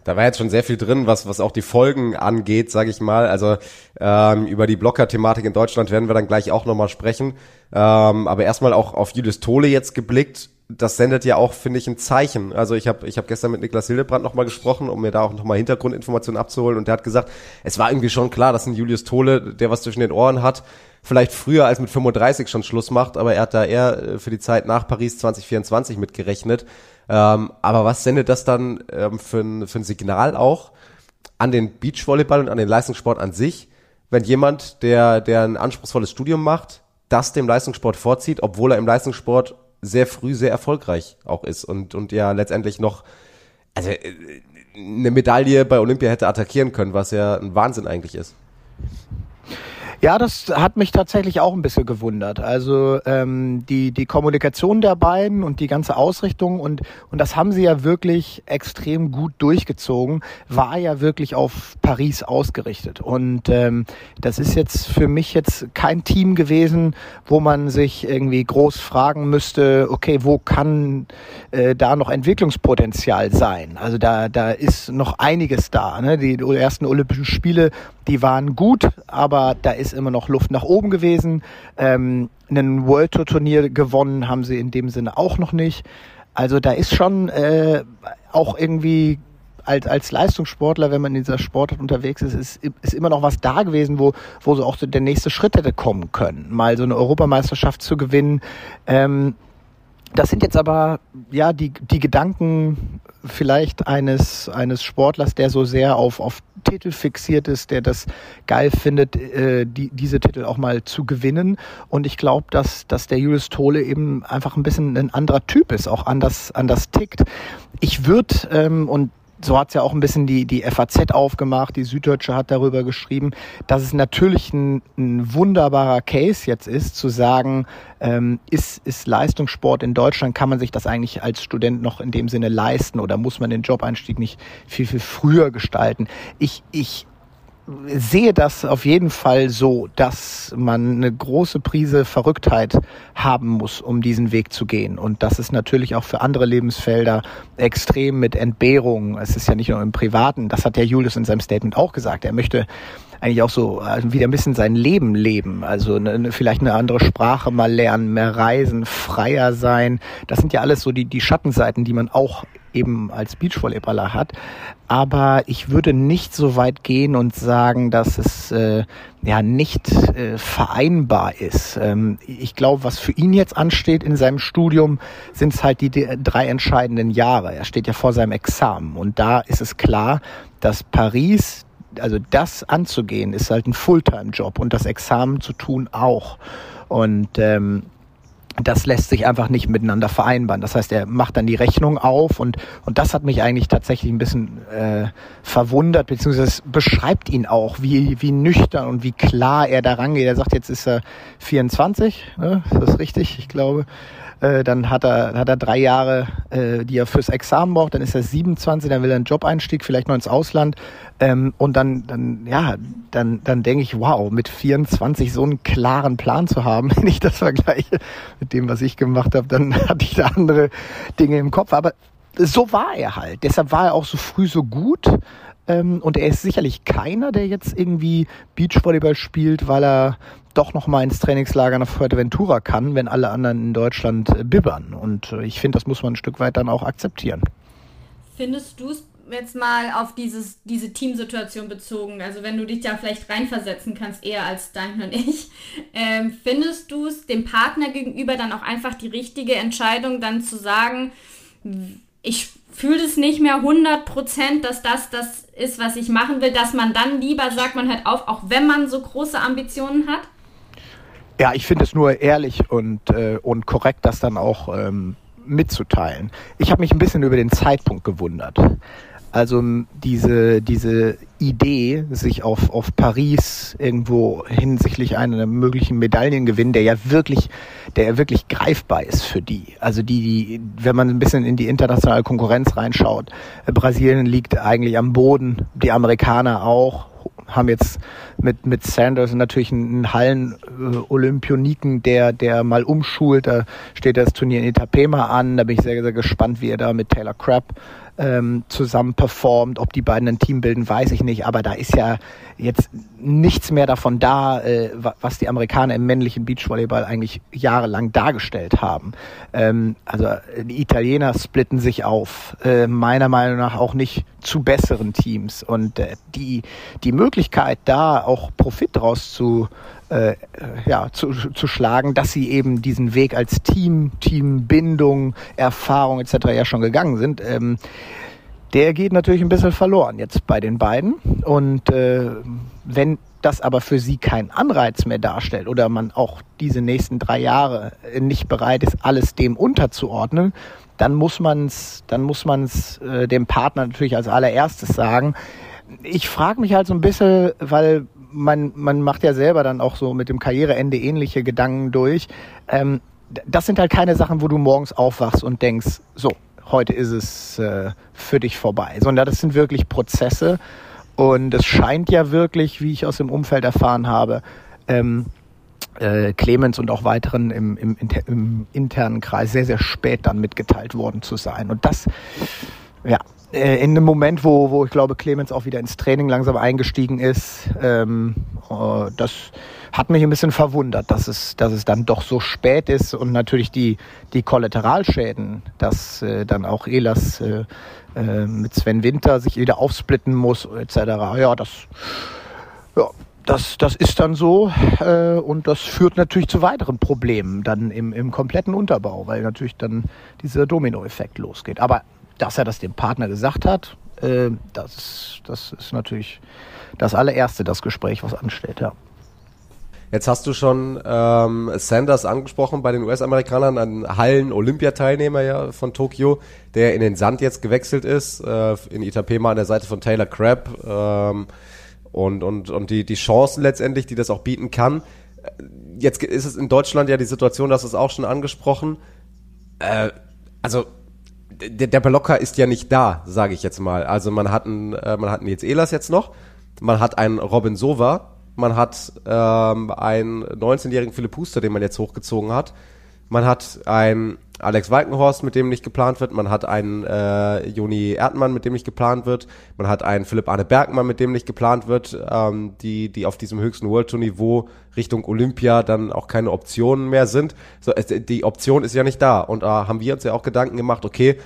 Da war jetzt schon sehr viel drin, was, was auch die Folgen angeht, sage ich mal. Also ähm, über die Blocker-Thematik in Deutschland werden wir dann gleich auch nochmal sprechen. Ähm, aber erstmal auch auf Judith Tole jetzt geblickt. Das sendet ja auch, finde ich, ein Zeichen. Also ich habe ich hab gestern mit Niklas Hildebrand nochmal gesprochen, um mir da auch nochmal Hintergrundinformationen abzuholen. Und der hat gesagt, es war irgendwie schon klar, dass ein Julius Tole, der was zwischen den Ohren hat, vielleicht früher als mit 35 schon Schluss macht. Aber er hat da eher äh, für die Zeit nach Paris 2024 mitgerechnet. Ähm, aber was sendet das dann ähm, für, ein, für ein Signal auch an den Beachvolleyball und an den Leistungssport an sich, wenn jemand, der, der ein anspruchsvolles Studium macht, das dem Leistungssport vorzieht, obwohl er im Leistungssport sehr früh sehr erfolgreich auch ist und, und ja letztendlich noch also äh, eine Medaille bei Olympia hätte attackieren können, was ja ein Wahnsinn eigentlich ist. Ja, das hat mich tatsächlich auch ein bisschen gewundert. Also ähm, die, die Kommunikation der beiden und die ganze Ausrichtung und, und das haben sie ja wirklich extrem gut durchgezogen, war ja wirklich auf Paris ausgerichtet. Und ähm, das ist jetzt für mich jetzt kein Team gewesen, wo man sich irgendwie groß fragen müsste, okay, wo kann äh, da noch Entwicklungspotenzial sein? Also da, da ist noch einiges da. Ne? Die ersten Olympischen Spiele die waren gut, aber da ist immer noch Luft nach oben gewesen. Ähm, ein World Tour Turnier gewonnen haben sie in dem Sinne auch noch nicht. Also da ist schon äh, auch irgendwie als, als Leistungssportler, wenn man in dieser Sportart unterwegs ist, ist, ist immer noch was da gewesen, wo, wo so auch so der nächste Schritt hätte kommen können. Mal so eine Europameisterschaft zu gewinnen. Ähm, das sind jetzt aber ja die, die Gedanken vielleicht eines, eines Sportlers, der so sehr auf, auf Titel fixiert ist, der das geil findet, äh, die, diese Titel auch mal zu gewinnen. Und ich glaube, dass, dass der Julius Tole eben einfach ein bisschen ein anderer Typ ist, auch anders, anders tickt. Ich würde, ähm, und so hat es ja auch ein bisschen die, die FAZ aufgemacht, die Süddeutsche hat darüber geschrieben, dass es natürlich ein, ein wunderbarer Case jetzt ist, zu sagen, ähm, ist, ist Leistungssport in Deutschland, kann man sich das eigentlich als Student noch in dem Sinne leisten oder muss man den Jobeinstieg nicht viel, viel früher gestalten? Ich, ich sehe das auf jeden Fall so, dass man eine große Prise Verrücktheit haben muss, um diesen Weg zu gehen. Und das ist natürlich auch für andere Lebensfelder extrem mit Entbehrung. Es ist ja nicht nur im Privaten, das hat der Julius in seinem Statement auch gesagt. Er möchte eigentlich auch so also wieder ein bisschen sein Leben leben. Also eine, vielleicht eine andere Sprache mal lernen, mehr reisen, freier sein. Das sind ja alles so die, die Schattenseiten, die man auch eben als Beachvolleyballer hat. Aber ich würde nicht so weit gehen und sagen, dass es äh, ja nicht äh, vereinbar ist. Ähm, ich glaube, was für ihn jetzt ansteht in seinem Studium, sind es halt die, drei entscheidenden Jahre. Er steht ja vor seinem Examen und da ist es klar, dass Paris also das anzugehen, ist halt ein Fulltime-Job und das Examen zu tun auch. Und ähm, das lässt sich einfach nicht miteinander vereinbaren. Das heißt, er macht dann die Rechnung auf und, und das hat mich eigentlich tatsächlich ein bisschen äh, verwundert, beziehungsweise beschreibt ihn auch, wie, wie nüchtern und wie klar er da rangeht. Er sagt, jetzt ist er 24, ne? ist das richtig? Ich glaube. Äh, dann hat er, hat er drei Jahre, äh, die er fürs Examen braucht, dann ist er 27, dann will er einen Job-Einstieg, vielleicht noch ins Ausland. Ähm, und dann, dann, ja, dann, dann denke ich, wow, mit 24 so einen klaren Plan zu haben, *laughs* wenn ich das vergleiche mit dem, was ich gemacht habe, dann hatte ich da andere Dinge im Kopf. Aber so war er halt. Deshalb war er auch so früh so gut. Ähm, und er ist sicherlich keiner, der jetzt irgendwie Beachvolleyball spielt, weil er doch noch mal ins Trainingslager nach Fuerteventura kann, wenn alle anderen in Deutschland äh, bibbern. Und äh, ich finde, das muss man ein Stück weit dann auch akzeptieren. Findest du es jetzt mal auf dieses, diese Teamsituation bezogen, also wenn du dich da vielleicht reinversetzen kannst, eher als Stein und ich, *laughs* ähm, findest du es dem Partner gegenüber dann auch einfach die richtige Entscheidung, dann zu sagen, ich fühle es nicht mehr 100 Prozent, dass das das ist, was ich machen will, dass man dann lieber sagt, man hört auf, auch wenn man so große Ambitionen hat? Ja, ich finde es nur ehrlich und, äh, und korrekt, das dann auch ähm, mitzuteilen. Ich habe mich ein bisschen über den Zeitpunkt gewundert. Also diese, diese Idee, sich auf, auf Paris irgendwo hinsichtlich einer möglichen Medaillengewinn, der ja wirklich, der ja wirklich greifbar ist für die. Also die, die, wenn man ein bisschen in die internationale Konkurrenz reinschaut, Brasilien liegt eigentlich am Boden, die Amerikaner auch, haben jetzt mit, mit Sanders natürlich einen Hallen-Olympioniken, der, der mal umschult. Da steht das Turnier in Itapema an. Da bin ich sehr, sehr gespannt, wie er da mit Taylor Crabb ähm, zusammen performt. Ob die beiden ein Team bilden, weiß ich nicht. Aber da ist ja jetzt nichts mehr davon da, äh, was die Amerikaner im männlichen Beachvolleyball eigentlich jahrelang dargestellt haben. Ähm, also die Italiener splitten sich auf. Äh, meiner Meinung nach auch nicht zu besseren Teams. Und äh, die, die Möglichkeit, da auch Profit draus zu äh, ja, zu, zu schlagen, dass sie eben diesen Weg als Team, Teambindung, Erfahrung etc. ja schon gegangen sind. Ähm, der geht natürlich ein bisschen verloren jetzt bei den beiden. Und äh, wenn das aber für sie keinen Anreiz mehr darstellt oder man auch diese nächsten drei Jahre nicht bereit ist, alles dem unterzuordnen, dann muss man es, dann muss man es äh, dem Partner natürlich als allererstes sagen. Ich frage mich halt so ein bisschen, weil man, man macht ja selber dann auch so mit dem Karriereende ähnliche Gedanken durch. Ähm, das sind halt keine Sachen, wo du morgens aufwachst und denkst, so, heute ist es äh, für dich vorbei, sondern das sind wirklich Prozesse und es scheint ja wirklich, wie ich aus dem Umfeld erfahren habe, ähm, äh, Clemens und auch weiteren im, im, im internen Kreis sehr, sehr spät dann mitgeteilt worden zu sein. Und das, ja, äh, in einem Moment, wo, wo ich glaube, Clemens auch wieder ins Training langsam eingestiegen ist, ähm, äh, das hat mich ein bisschen verwundert, dass es, dass es dann doch so spät ist und natürlich die, die Kollateralschäden, dass äh, dann auch Elas äh, äh, mit Sven Winter sich wieder aufsplitten muss, etc. Ja, das, ja, das, das ist dann so äh, und das führt natürlich zu weiteren Problemen dann im, im kompletten Unterbau, weil natürlich dann dieser Dominoeffekt losgeht. Aber dass er das dem Partner gesagt hat, äh, das, das ist natürlich das allererste, das Gespräch, was ansteht, ja. Jetzt hast du schon ähm, Sanders angesprochen bei den US-Amerikanern, ein Hallen-Olympiateilnehmer ja von Tokio, der in den Sand jetzt gewechselt ist, äh, in Itapema an der Seite von Taylor Crabb ähm, und, und, und die, die Chancen letztendlich, die das auch bieten kann. Jetzt ist es in Deutschland ja die Situation, das ist auch schon angesprochen. Äh, also der, der Blocker ist ja nicht da, sage ich jetzt mal. Also man hat einen, äh, man hat einen Nils Ehlers jetzt noch, man hat einen Robin Sova, man hat ähm, einen 19-jährigen Philipp Huster, den man jetzt hochgezogen hat. Man hat einen Alex Walkenhorst, mit dem nicht geplant wird. Man hat einen äh, Joni Erdmann, mit dem nicht geplant wird. Man hat einen Philipp Arne Bergmann, mit dem nicht geplant wird. Ähm, die, die auf diesem höchsten World Tour Niveau Richtung Olympia dann auch keine Optionen mehr sind. So, es, die Option ist ja nicht da. Und da äh, haben wir uns ja auch Gedanken gemacht, okay,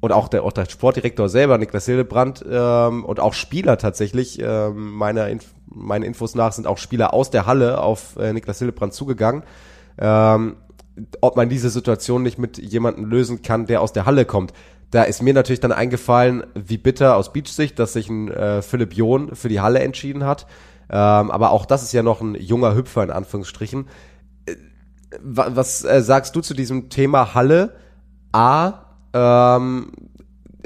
und auch der, auch der Sportdirektor selber, Niklas Hildebrand, ähm, und auch Spieler tatsächlich, ähm, meine, Inf meine Infos nach sind auch Spieler aus der Halle auf äh, Niklas Hildebrand zugegangen. Ähm, ob man diese Situation nicht mit jemandem lösen kann, der aus der Halle kommt. Da ist mir natürlich dann eingefallen, wie bitter aus Beach-Sicht, dass sich ein äh, Philipp John für die Halle entschieden hat. Ähm, aber auch das ist ja noch ein junger Hüpfer in Anführungsstrichen. Äh, was äh, sagst du zu diesem Thema Halle? A, ähm,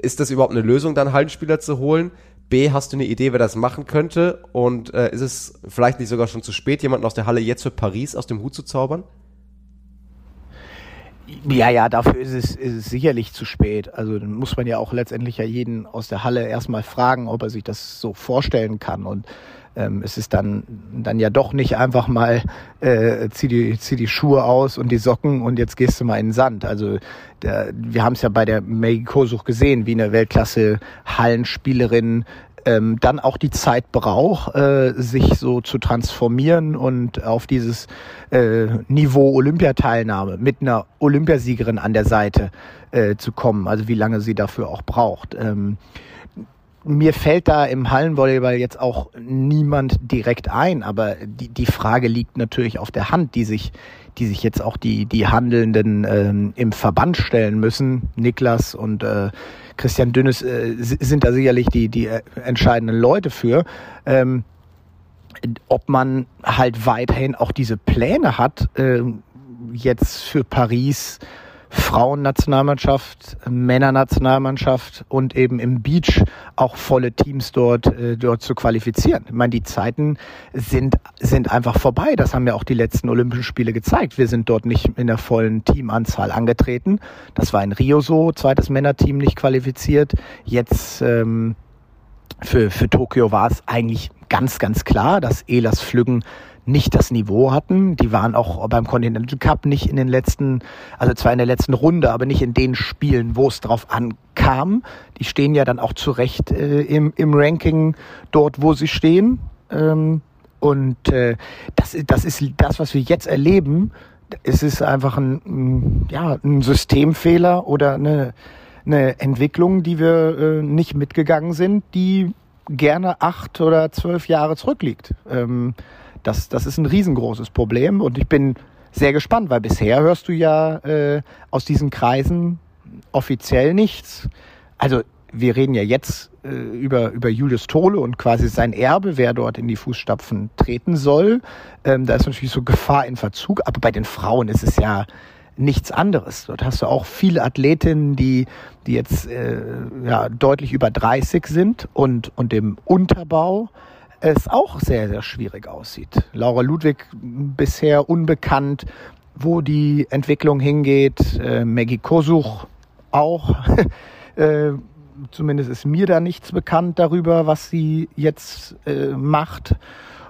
ist das überhaupt eine Lösung, dann Hallenspieler zu holen? B, hast du eine Idee, wer das machen könnte? Und äh, ist es vielleicht nicht sogar schon zu spät, jemanden aus der Halle jetzt für Paris aus dem Hut zu zaubern? Ja, ja, dafür ist es, ist es sicherlich zu spät. Also dann muss man ja auch letztendlich ja jeden aus der Halle erstmal fragen, ob er sich das so vorstellen kann. Und ähm, es ist dann, dann ja doch nicht einfach mal, äh, zieh, die, zieh die Schuhe aus und die Socken und jetzt gehst du mal in den Sand. Also der, wir haben es ja bei der Maggie Kosuch gesehen, wie eine Weltklasse-Hallenspielerin ähm, dann auch die Zeit braucht, äh, sich so zu transformieren und auf dieses äh, Niveau Olympiateilnahme mit einer Olympiasiegerin an der Seite äh, zu kommen. Also wie lange sie dafür auch braucht. Ähm, mir fällt da im Hallenvolleyball jetzt auch niemand direkt ein, aber die, die Frage liegt natürlich auf der Hand, die sich, die sich jetzt auch die, die Handelnden ähm, im Verband stellen müssen. Niklas und äh, Christian Dünnes äh, sind da sicherlich die, die äh, entscheidenden Leute für. Ähm, ob man halt weiterhin auch diese Pläne hat, äh, jetzt für Paris Frauennationalmannschaft, Männernationalmannschaft und eben im Beach auch volle Teams dort, äh, dort zu qualifizieren. Ich meine, die Zeiten sind, sind einfach vorbei. Das haben ja auch die letzten Olympischen Spiele gezeigt. Wir sind dort nicht in der vollen Teamanzahl angetreten. Das war in Rio so, zweites Männerteam nicht qualifiziert. Jetzt ähm, für, für Tokio war es eigentlich ganz, ganz klar, dass Elas Flüggen nicht das Niveau hatten. Die waren auch beim Continental Cup nicht in den letzten, also zwar in der letzten Runde, aber nicht in den Spielen, wo es drauf ankam. Die stehen ja dann auch zurecht äh, im, im Ranking dort, wo sie stehen. Ähm, und äh, das, das ist das, was wir jetzt erleben. Es ist einfach ein, ja, ein Systemfehler oder eine, eine Entwicklung, die wir äh, nicht mitgegangen sind, die gerne acht oder zwölf Jahre zurückliegt. Ähm, das, das ist ein riesengroßes Problem und ich bin sehr gespannt, weil bisher hörst du ja äh, aus diesen Kreisen offiziell nichts. Also wir reden ja jetzt äh, über, über Julius Tole und quasi sein Erbe, wer dort in die Fußstapfen treten soll. Ähm, da ist natürlich so Gefahr in Verzug, aber bei den Frauen ist es ja nichts anderes. Dort hast du auch viele Athletinnen, die, die jetzt äh, ja, deutlich über 30 sind und, und im Unterbau es auch sehr, sehr schwierig aussieht. Laura Ludwig bisher unbekannt, wo die Entwicklung hingeht. Äh, Maggie Kosuch auch. *laughs* äh, zumindest ist mir da nichts bekannt darüber, was sie jetzt äh, macht.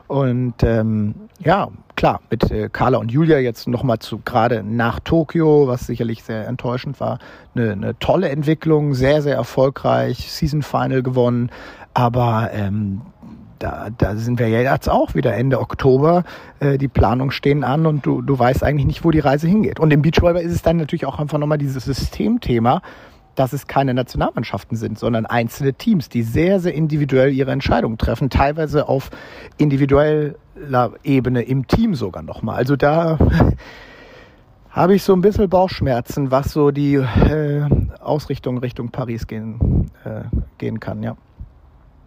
Und ähm, ja, klar, mit äh, Carla und Julia jetzt nochmal zu gerade nach Tokio, was sicherlich sehr enttäuschend war, eine, eine tolle Entwicklung, sehr, sehr erfolgreich, Season Final gewonnen. Aber ähm, da, da sind wir ja jetzt auch wieder Ende Oktober. Äh, die Planungen stehen an und du, du weißt eigentlich nicht, wo die Reise hingeht. Und im Beachvolleyball ist es dann natürlich auch einfach nochmal dieses Systemthema, dass es keine Nationalmannschaften sind, sondern einzelne Teams, die sehr, sehr individuell ihre Entscheidungen treffen, teilweise auf individueller Ebene im Team sogar nochmal. Also da *laughs* habe ich so ein bisschen Bauchschmerzen, was so die äh, Ausrichtung Richtung Paris gehen, äh, gehen kann, ja.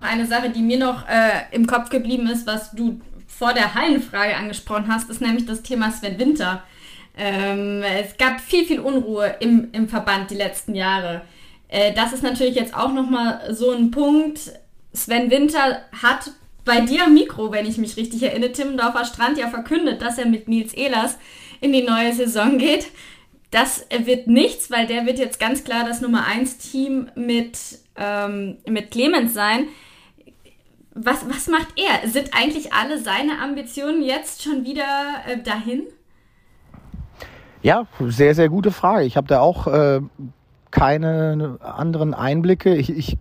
Eine Sache, die mir noch äh, im Kopf geblieben ist, was du vor der Hallenfrage angesprochen hast, ist nämlich das Thema Sven Winter. Ähm, es gab viel, viel Unruhe im, im Verband die letzten Jahre. Äh, das ist natürlich jetzt auch nochmal so ein Punkt. Sven Winter hat bei dir am Mikro, wenn ich mich richtig erinnere, Timmendorfer Strand ja verkündet, dass er mit Nils Ehlers in die neue Saison geht. Das wird nichts, weil der wird jetzt ganz klar das Nummer 1 Team mit, ähm, mit Clemens sein. Was, was macht er? Sind eigentlich alle seine Ambitionen jetzt schon wieder äh, dahin? Ja, sehr, sehr gute Frage. Ich habe da auch äh, keine anderen Einblicke. Ich, ich,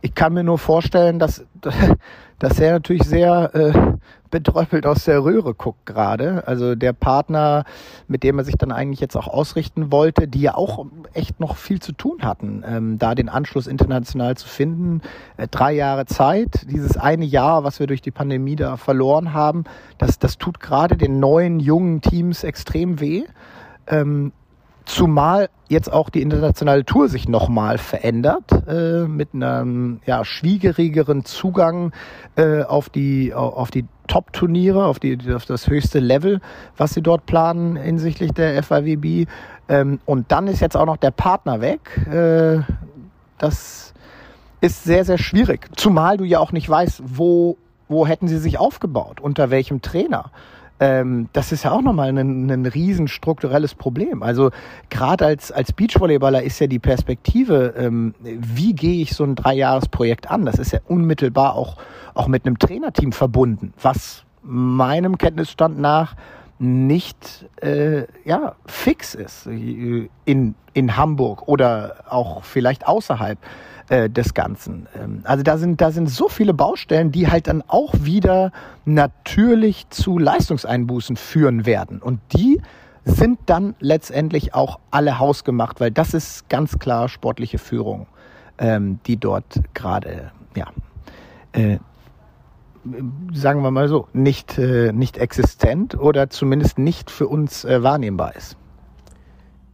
ich kann mir nur vorstellen, dass, *laughs* dass er natürlich sehr äh, betröppelt aus der Röhre guckt gerade. Also der Partner, mit dem er sich dann eigentlich jetzt auch ausrichten wollte, die ja auch echt noch viel zu tun hatten, ähm, da den Anschluss international zu finden. Äh, drei Jahre Zeit, dieses eine Jahr, was wir durch die Pandemie da verloren haben, das, das tut gerade den neuen, jungen Teams extrem weh. Ähm, Zumal jetzt auch die internationale Tour sich nochmal verändert, äh, mit einem ja, schwierigeren Zugang äh, auf die, auf die Top-Turniere, auf, auf das höchste Level, was sie dort planen hinsichtlich der FIVB. Ähm, und dann ist jetzt auch noch der Partner weg. Äh, das ist sehr, sehr schwierig. Zumal du ja auch nicht weißt, wo, wo hätten sie sich aufgebaut, unter welchem Trainer ähm, das ist ja auch nochmal ein, ein riesen strukturelles Problem. Also gerade als, als Beachvolleyballer ist ja die Perspektive, ähm, wie gehe ich so ein Dreijahresprojekt an? Das ist ja unmittelbar auch, auch mit einem Trainerteam verbunden, was meinem Kenntnisstand nach nicht äh, ja, fix ist in, in Hamburg oder auch vielleicht außerhalb äh, des Ganzen. Ähm, also da sind, da sind so viele Baustellen, die halt dann auch wieder natürlich zu Leistungseinbußen führen werden. Und die sind dann letztendlich auch alle hausgemacht, weil das ist ganz klar sportliche Führung, ähm, die dort gerade, ja, äh, sagen wir mal so, nicht, äh, nicht existent oder zumindest nicht für uns äh, wahrnehmbar ist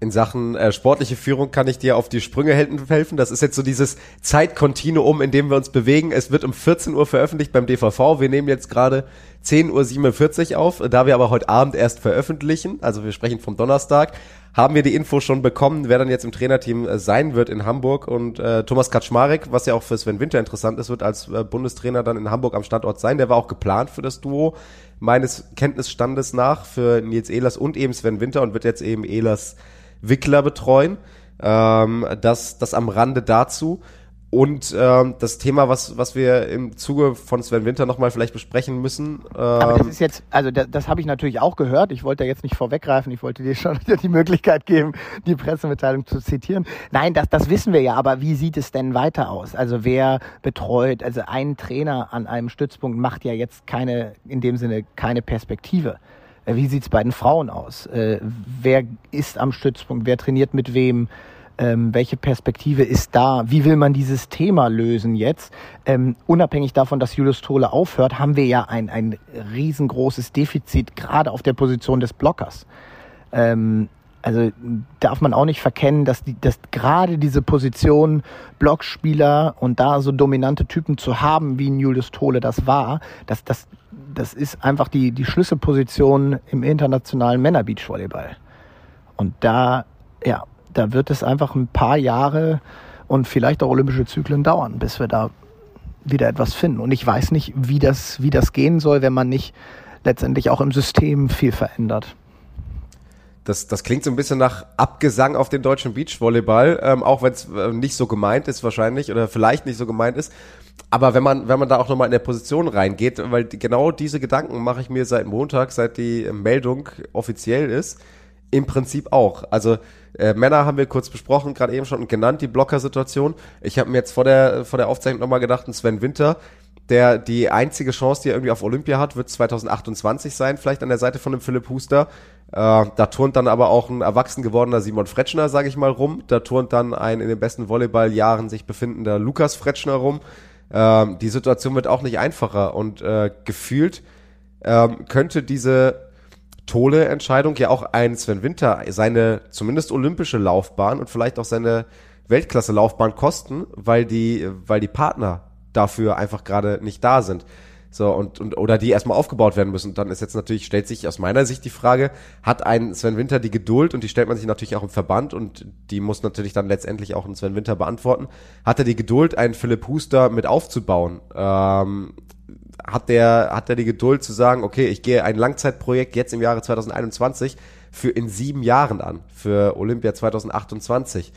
in Sachen äh, sportliche Führung kann ich dir auf die Sprünge helfen. Das ist jetzt so dieses Zeitkontinuum, in dem wir uns bewegen. Es wird um 14 Uhr veröffentlicht beim DVV. Wir nehmen jetzt gerade 10.47 Uhr auf. Da wir aber heute Abend erst veröffentlichen, also wir sprechen vom Donnerstag, haben wir die Info schon bekommen, wer dann jetzt im Trainerteam äh, sein wird in Hamburg. Und äh, Thomas Kaczmarek, was ja auch für Sven Winter interessant ist, wird als äh, Bundestrainer dann in Hamburg am Standort sein. Der war auch geplant für das Duo meines Kenntnisstandes nach für Nils Ehlers und eben Sven Winter und wird jetzt eben Ehlers Wickler betreuen. Ähm, das, das am Rande dazu. Und ähm, das Thema, was, was wir im Zuge von Sven Winter nochmal vielleicht besprechen müssen. Ähm Aber das ist jetzt, also das, das habe ich natürlich auch gehört. Ich wollte da jetzt nicht vorweggreifen. Ich wollte dir schon *laughs* die Möglichkeit geben, die Pressemitteilung zu zitieren. Nein, das, das wissen wir ja. Aber wie sieht es denn weiter aus? Also wer betreut, also ein Trainer an einem Stützpunkt macht ja jetzt keine, in dem Sinne keine Perspektive. Äh, wie sieht's bei den Frauen aus? Äh, wer ist am Stützpunkt? Wer trainiert mit wem? Ähm, welche Perspektive ist da? Wie will man dieses Thema lösen jetzt? Ähm, unabhängig davon, dass Julius Tole aufhört, haben wir ja ein, ein riesengroßes Defizit, gerade auf der Position des Blockers. Ähm, also darf man auch nicht verkennen, dass, die, dass gerade diese Position Blockspieler und da so dominante Typen zu haben, wie ein Julius Tole das war, dass das das ist einfach die, die Schlüsselposition im internationalen Männerbeachvolleyball. Und da, ja, da wird es einfach ein paar Jahre und vielleicht auch olympische Zyklen dauern, bis wir da wieder etwas finden. Und ich weiß nicht, wie das, wie das gehen soll, wenn man nicht letztendlich auch im System viel verändert. Das, das klingt so ein bisschen nach Abgesang auf den deutschen Beachvolleyball, ähm, auch wenn es äh, nicht so gemeint ist wahrscheinlich oder vielleicht nicht so gemeint ist. Aber wenn man, wenn man da auch nochmal in der Position reingeht, weil genau diese Gedanken mache ich mir seit Montag, seit die Meldung offiziell ist, im Prinzip auch. Also äh, Männer haben wir kurz besprochen, gerade eben schon genannt, die Blocker-Situation. Ich habe mir jetzt vor der, vor der Aufzeichnung nochmal gedacht, ein Sven Winter, der die einzige Chance, die er irgendwie auf Olympia hat, wird 2028 sein, vielleicht an der Seite von dem Philipp Huster. Äh, da turnt dann aber auch ein erwachsen gewordener Simon Fretschner, sage ich mal, rum. Da turnt dann ein in den besten Volleyballjahren sich befindender Lukas Fretschner rum. Ähm, die Situation wird auch nicht einfacher und äh, gefühlt ähm, könnte diese Tole-Entscheidung ja auch ein Sven Winter seine zumindest olympische Laufbahn und vielleicht auch seine Weltklasse-Laufbahn kosten, weil die, weil die Partner dafür einfach gerade nicht da sind. So, und, und, oder die erstmal aufgebaut werden müssen. Und dann ist jetzt natürlich, stellt sich aus meiner Sicht die Frage, hat ein Sven Winter die Geduld, und die stellt man sich natürlich auch im Verband, und die muss natürlich dann letztendlich auch ein Sven Winter beantworten, hat er die Geduld, einen Philipp Huster mit aufzubauen? Ähm, hat der, hat der die Geduld zu sagen, okay, ich gehe ein Langzeitprojekt jetzt im Jahre 2021 für in sieben Jahren an, für Olympia 2028?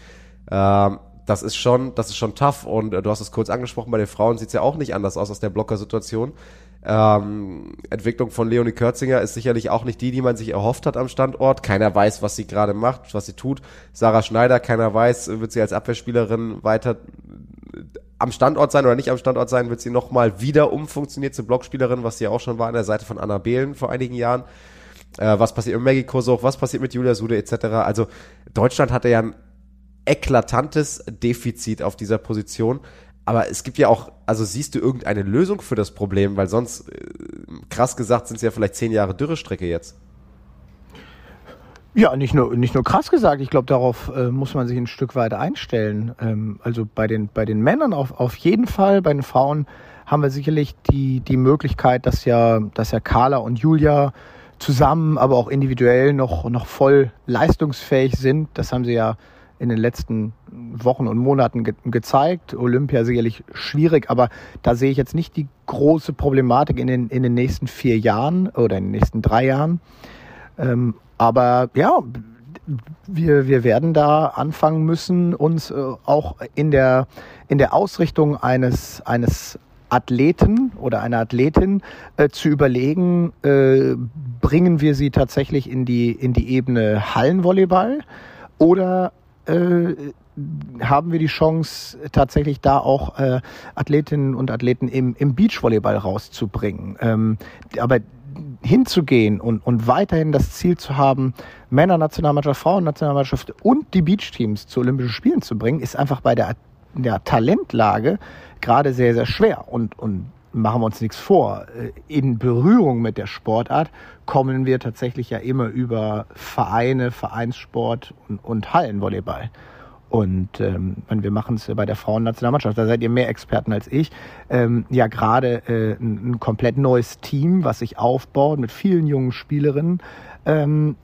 Ähm, das ist schon, das ist schon tough. Und äh, du hast es kurz angesprochen, bei den Frauen sieht es ja auch nicht anders aus aus der Blocker-Situation. Ähm, Entwicklung von Leonie Körzinger ist sicherlich auch nicht die, die man sich erhofft hat am Standort. Keiner weiß, was sie gerade macht, was sie tut. Sarah Schneider, keiner weiß, wird sie als Abwehrspielerin weiter äh, am Standort sein oder nicht am Standort sein, wird sie nochmal wieder umfunktioniert zur Blockspielerin, was sie auch schon war an der Seite von Anna Behlen vor einigen Jahren. Äh, was passiert mit Maggie Kosoch, was passiert mit Julia Sude etc. Also Deutschland hatte ja ein eklatantes Defizit auf dieser Position. Aber es gibt ja auch, also siehst du irgendeine Lösung für das Problem, weil sonst, äh, krass gesagt, sind es ja vielleicht zehn Jahre Dürrestrecke jetzt. Ja, nicht nur, nicht nur krass gesagt. Ich glaube, darauf äh, muss man sich ein Stück weit einstellen. Ähm, also bei den, bei den Männern auf, auf jeden Fall, bei den Frauen haben wir sicherlich die, die Möglichkeit, dass ja, dass ja Carla und Julia zusammen, aber auch individuell noch, noch voll leistungsfähig sind. Das haben sie ja in den letzten Wochen und Monaten ge gezeigt. Olympia sicherlich schwierig, aber da sehe ich jetzt nicht die große Problematik in den, in den nächsten vier Jahren oder in den nächsten drei Jahren. Ähm, aber ja, wir, wir werden da anfangen müssen, uns äh, auch in der, in der Ausrichtung eines, eines Athleten oder einer Athletin äh, zu überlegen, äh, bringen wir sie tatsächlich in die, in die Ebene Hallenvolleyball oder äh, haben wir die Chance, tatsächlich da auch äh, Athletinnen und Athleten im, im Beachvolleyball rauszubringen. Ähm, aber hinzugehen und, und weiterhin das Ziel zu haben, Männer-Nationalmannschaft, Frauen-Nationalmannschaft und die Beachteams zu Olympischen Spielen zu bringen, ist einfach bei der, der Talentlage gerade sehr, sehr schwer. Und, und machen wir uns nichts vor, äh, in Berührung mit der Sportart kommen wir tatsächlich ja immer über Vereine, Vereinssport und, und Hallenvolleyball. Und ähm, wir machen es bei der Frauennationalmannschaft, da seid ihr mehr Experten als ich. Ähm, ja, gerade äh, ein, ein komplett neues Team, was sich aufbaut mit vielen jungen Spielerinnen ähm,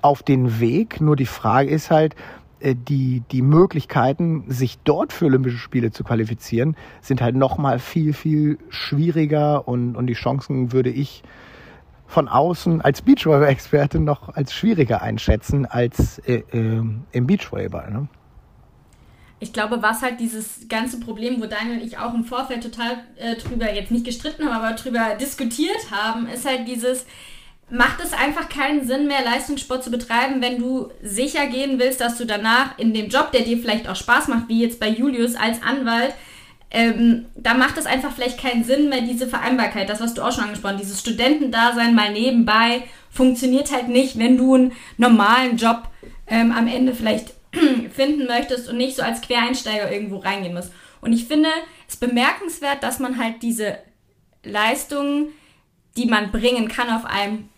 auf den Weg. Nur die Frage ist halt, die, die Möglichkeiten, sich dort für Olympische Spiele zu qualifizieren, sind halt nochmal viel, viel schwieriger und, und die Chancen würde ich von außen als Beachvolleyball-Experte noch als schwieriger einschätzen als äh, äh, im Beachvolleyball. Ne? Ich glaube, was halt dieses ganze Problem, wo Daniel und ich auch im Vorfeld total äh, drüber jetzt nicht gestritten haben, aber drüber diskutiert haben, ist halt dieses, macht es einfach keinen Sinn mehr, Leistungssport zu betreiben, wenn du sicher gehen willst, dass du danach in dem Job, der dir vielleicht auch Spaß macht, wie jetzt bei Julius als Anwalt, ähm, da macht es einfach vielleicht keinen Sinn mehr, diese Vereinbarkeit, das, was du auch schon angesprochen dieses Studentendasein mal nebenbei, funktioniert halt nicht, wenn du einen normalen Job ähm, am Ende vielleicht *clears throat* finden möchtest und nicht so als Quereinsteiger irgendwo reingehen musst. Und ich finde es bemerkenswert, dass man halt diese Leistungen, die man bringen kann auf einem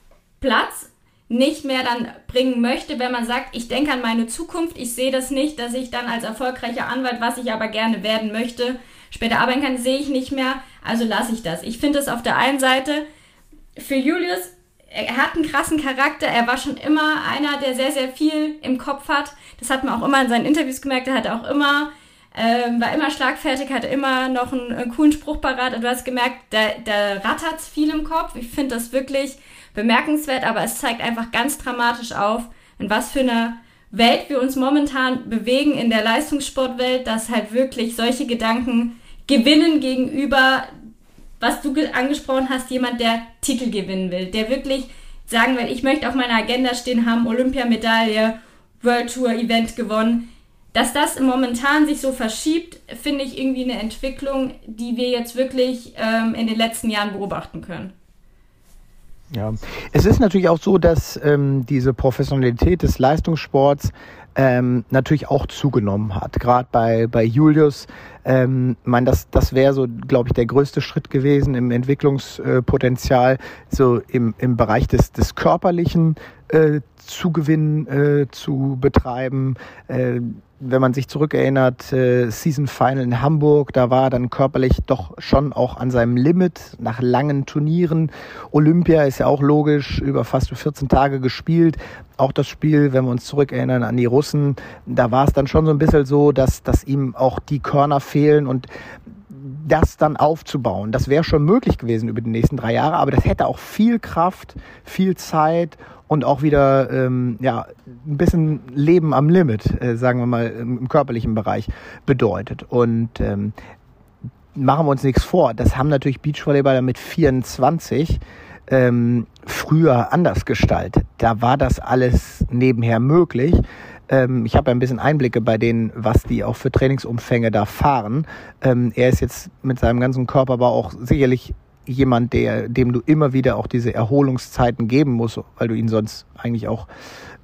Platz nicht mehr dann bringen möchte, wenn man sagt, ich denke an meine Zukunft, ich sehe das nicht, dass ich dann als erfolgreicher Anwalt, was ich aber gerne werden möchte, später arbeiten kann, sehe ich nicht mehr, also lasse ich das. Ich finde es auf der einen Seite für Julius, er hat einen krassen Charakter, er war schon immer einer, der sehr, sehr viel im Kopf hat. Das hat man auch immer in seinen Interviews gemerkt, er hat auch immer ähm, war immer schlagfertig, hatte immer noch einen, einen coolen Spruch parat. Du hast gemerkt, da, da rattert viel im Kopf. Ich finde das wirklich bemerkenswert, aber es zeigt einfach ganz dramatisch auf, in was für einer Welt wir uns momentan bewegen in der Leistungssportwelt, dass halt wirklich solche Gedanken gewinnen gegenüber, was du angesprochen hast, jemand, der Titel gewinnen will, der wirklich sagen will, ich möchte auf meiner Agenda stehen haben, Olympiamedaille, World Tour Event gewonnen dass das momentan sich so verschiebt, finde ich irgendwie eine Entwicklung, die wir jetzt wirklich ähm, in den letzten Jahren beobachten können. Ja, es ist natürlich auch so, dass ähm, diese Professionalität des Leistungssports ähm, natürlich auch zugenommen hat. Gerade bei, bei Julius, ähm, mein, das, das wäre so, glaube ich, der größte Schritt gewesen im Entwicklungspotenzial, so im, im Bereich des, des Körperlichen äh, Zugewinn äh, zu betreiben. Äh, wenn man sich zurückerinnert, äh, Season Final in Hamburg, da war er dann körperlich doch schon auch an seinem Limit nach langen Turnieren. Olympia ist ja auch logisch, über fast 14 Tage gespielt. Auch das Spiel, wenn wir uns zurückerinnern an die Russen, da war es dann schon so ein bisschen so, dass, dass ihm auch die Körner fehlen und das dann aufzubauen. Das wäre schon möglich gewesen über die nächsten drei Jahre, aber das hätte auch viel Kraft, viel Zeit und auch wieder ähm, ja, ein bisschen Leben am Limit, äh, sagen wir mal, im körperlichen Bereich bedeutet. Und ähm, machen wir uns nichts vor, das haben natürlich Beachvolleyballer mit 24 ähm, früher anders gestaltet. Da war das alles nebenher möglich. Ähm, ich habe ein bisschen Einblicke bei denen, was die auch für Trainingsumfänge da fahren. Ähm, er ist jetzt mit seinem ganzen Körper aber auch sicherlich jemand, der, dem du immer wieder auch diese Erholungszeiten geben musst, weil du ihn sonst eigentlich auch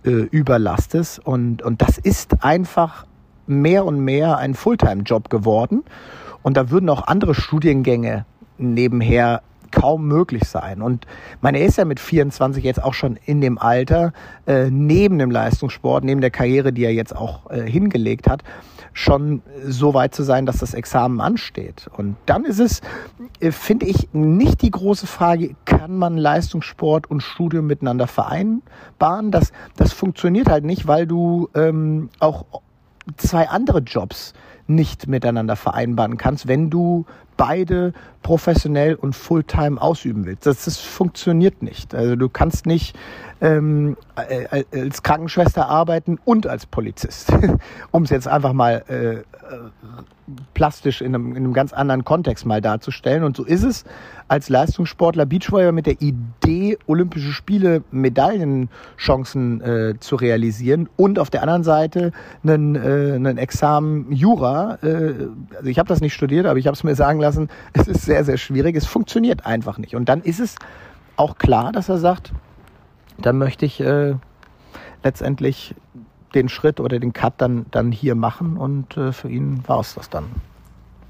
äh, überlastest. Und, und das ist einfach mehr und mehr ein Fulltime-Job geworden. Und da würden auch andere Studiengänge nebenher kaum möglich sein. Und meine, ist ja mit 24 jetzt auch schon in dem Alter, äh, neben dem Leistungssport, neben der Karriere, die er jetzt auch äh, hingelegt hat, schon so weit zu sein, dass das Examen ansteht. Und dann ist es, äh, finde ich, nicht die große Frage, kann man Leistungssport und Studium miteinander vereinbaren? Das, das funktioniert halt nicht, weil du ähm, auch zwei andere Jobs nicht miteinander vereinbaren kannst, wenn du beide professionell und fulltime ausüben willst. Das, das funktioniert nicht. Also du kannst nicht ähm, äh, als Krankenschwester arbeiten und als Polizist, *laughs* um es jetzt einfach mal äh, plastisch in einem, in einem ganz anderen Kontext mal darzustellen. Und so ist es als Leistungssportler Beachvolley mit der Idee, Olympische Spiele Medaillenchancen äh, zu realisieren und auf der anderen Seite einen, äh, einen Examen Jura. Äh, also ich habe das nicht studiert, aber ich habe es mir sagen lassen, *laughs* es ist sehr, sehr schwierig. Es funktioniert einfach nicht. Und dann ist es auch klar, dass er sagt, dann möchte ich äh, letztendlich den Schritt oder den Cut dann, dann hier machen und äh, für ihn war es das dann.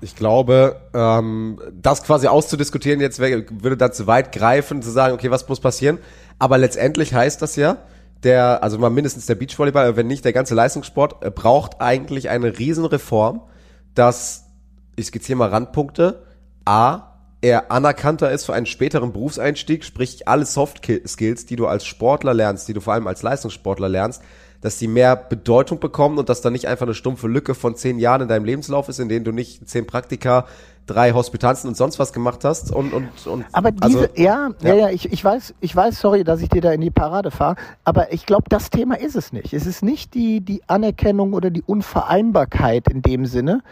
Ich glaube, ähm, das quasi auszudiskutieren jetzt würde dann zu weit greifen, zu sagen, okay, was muss passieren? Aber letztendlich heißt das ja, der, also mal mindestens der Beachvolleyball, wenn nicht der ganze Leistungssport, braucht eigentlich eine Riesenreform, dass, ich skizziere mal Randpunkte, A, er anerkannter ist für einen späteren Berufseinstieg, sprich alle Soft Skills, die du als Sportler lernst, die du vor allem als Leistungssportler lernst, dass die mehr Bedeutung bekommen und dass da nicht einfach eine stumpfe Lücke von zehn Jahren in deinem Lebenslauf ist, in denen du nicht zehn Praktika, drei Hospitanzen und sonst was gemacht hast und und und aber diese also, ja, ja ja ich ich weiß ich weiß sorry dass ich dir da in die Parade fahre aber ich glaube das Thema ist es nicht. Es ist nicht die die Anerkennung oder die Unvereinbarkeit in dem Sinne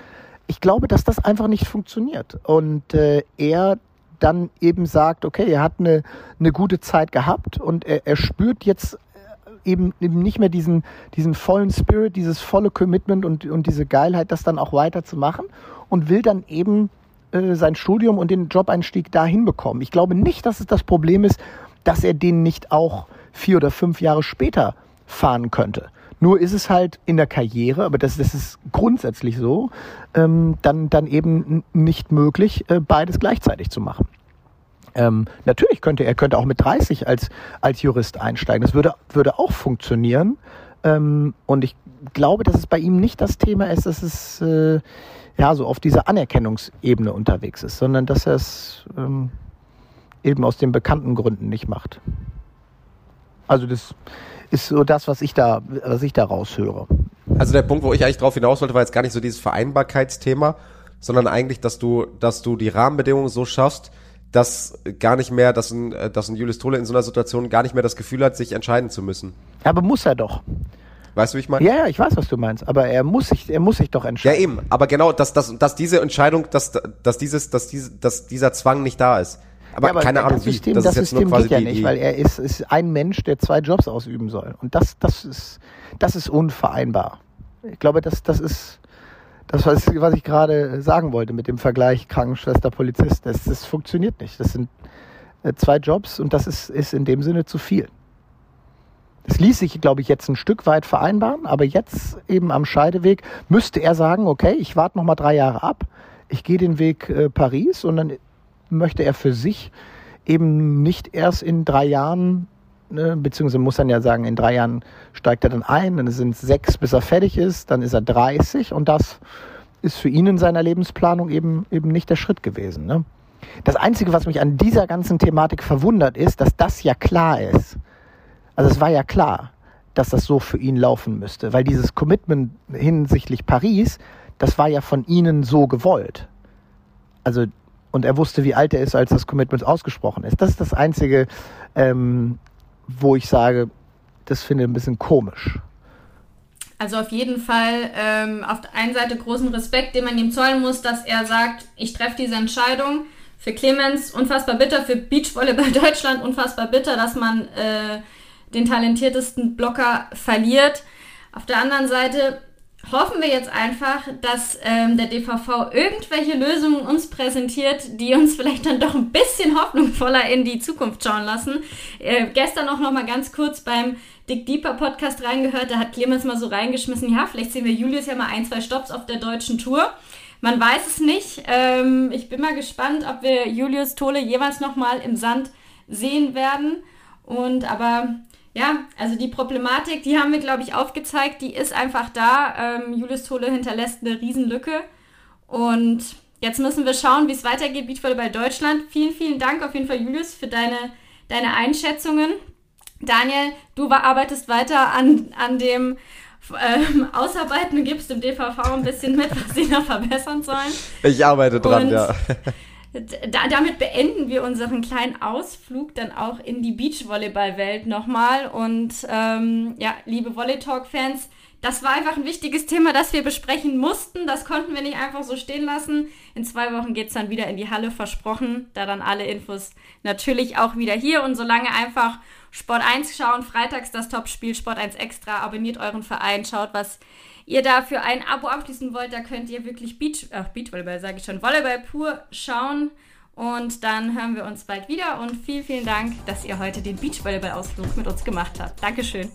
ich glaube dass das einfach nicht funktioniert und äh, er dann eben sagt okay er hat eine eine gute Zeit gehabt und er, er spürt jetzt eben, eben nicht mehr diesen, diesen vollen Spirit, dieses volle Commitment und, und diese Geilheit, das dann auch weiter zu machen und will dann eben äh, sein Studium und den Jobeinstieg dahin bekommen. Ich glaube nicht, dass es das Problem ist, dass er den nicht auch vier oder fünf Jahre später fahren könnte. Nur ist es halt in der Karriere, aber das, das ist grundsätzlich so, ähm, dann, dann eben nicht möglich, äh, beides gleichzeitig zu machen. Ähm, natürlich könnte er könnte auch mit 30 als, als Jurist einsteigen. Das würde, würde auch funktionieren. Ähm, und ich glaube, dass es bei ihm nicht das Thema ist, dass es äh, ja so auf dieser Anerkennungsebene unterwegs ist, sondern dass er es ähm, eben aus den bekannten Gründen nicht macht. Also das ist so das, was ich da, was ich da raushöre. Also der Punkt, wo ich eigentlich drauf hinaus wollte, war jetzt gar nicht so dieses Vereinbarkeitsthema, sondern eigentlich, dass du, dass du die Rahmenbedingungen so schaffst, dass gar nicht mehr, dass ein, dass ein Julius Tole in so einer Situation gar nicht mehr das Gefühl hat, sich entscheiden zu müssen. Aber muss er doch. Weißt du, wie ich meine? Ja, ja, ich weiß, was du meinst, aber er muss sich, er muss sich doch entscheiden. Ja, eben, aber genau, dass, dass, dass diese Entscheidung, dass, dass dieses, dass diese, dass dieser Zwang nicht da ist. Aber, ja, aber keine Ahnung, System, wie. Das, das ist System geht ja nicht, weil er ist, ist ein Mensch, der zwei Jobs ausüben soll. Und das, das ist, das ist unvereinbar. Ich glaube, das, das ist, das, was, was ich gerade sagen wollte mit dem Vergleich Krankenschwester, Polizist, das, das funktioniert nicht. Das sind äh, zwei Jobs und das ist, ist in dem Sinne zu viel. Das ließ sich, glaube ich, jetzt ein Stück weit vereinbaren, aber jetzt eben am Scheideweg müsste er sagen, okay, ich warte noch mal drei Jahre ab, ich gehe den Weg äh, Paris und dann möchte er für sich eben nicht erst in drei Jahren ne, beziehungsweise muss dann ja sagen, in drei Jahren steigt er dann ein, dann sind es sechs, bis er fertig ist, dann ist er 30 und das ist für ihn in seiner Lebensplanung eben, eben nicht der Schritt gewesen. Ne? Das Einzige, was mich an dieser ganzen Thematik verwundert, ist, dass das ja klar ist. Also es war ja klar, dass das so für ihn laufen müsste, weil dieses Commitment hinsichtlich Paris, das war ja von ihnen so gewollt. Also und er wusste, wie alt er ist, als das Commitment ausgesprochen ist. Das ist das Einzige, ähm, wo ich sage, das finde ich ein bisschen komisch. Also auf jeden Fall ähm, auf der einen Seite großen Respekt, den man ihm zollen muss, dass er sagt, ich treffe diese Entscheidung. Für Clemens unfassbar bitter, für Beachvolleyball *laughs* Deutschland unfassbar bitter, dass man äh, den talentiertesten Blocker verliert. Auf der anderen Seite hoffen wir jetzt einfach, dass ähm, der DVV irgendwelche Lösungen uns präsentiert, die uns vielleicht dann doch ein bisschen hoffnungsvoller in die Zukunft schauen lassen. Äh, gestern auch noch mal ganz kurz beim Dick Deeper Podcast reingehört, da hat Clemens mal so reingeschmissen, ja, vielleicht sehen wir Julius ja mal ein, zwei Stops auf der deutschen Tour. Man weiß es nicht. Ähm, ich bin mal gespannt, ob wir Julius Tole jeweils noch mal im Sand sehen werden. Und aber ja, also die Problematik, die haben wir, glaube ich, aufgezeigt, die ist einfach da. Ähm, Julius Tole hinterlässt eine Riesenlücke. Und jetzt müssen wir schauen, wie es weitergeht, Beachvolleyball Deutschland. Vielen, vielen Dank auf jeden Fall, Julius, für deine, deine Einschätzungen. Daniel, du arbeitest weiter an, an dem ähm, Ausarbeiten und gibst dem DVV ein bisschen mit, was sie noch verbessern sollen. Ich arbeite dran, und ja da, damit beenden wir unseren kleinen Ausflug dann auch in die Beachvolleyball-Welt nochmal. Und ähm, ja, liebe Volley-Talk-Fans, das war einfach ein wichtiges Thema, das wir besprechen mussten. Das konnten wir nicht einfach so stehen lassen. In zwei Wochen geht es dann wieder in die Halle, versprochen. Da dann alle Infos natürlich auch wieder hier. Und solange einfach Sport 1 schauen, freitags das Topspiel, Sport 1 Extra, abonniert euren Verein, schaut, was ihr dafür ein Abo abschließen wollt, da könnt ihr wirklich Beach, ach, Beachvolleyball sage ich schon, Volleyball pur schauen. Und dann hören wir uns bald wieder und vielen, vielen Dank, dass ihr heute den Beachvolleyball-Ausflug mit uns gemacht habt. Dankeschön.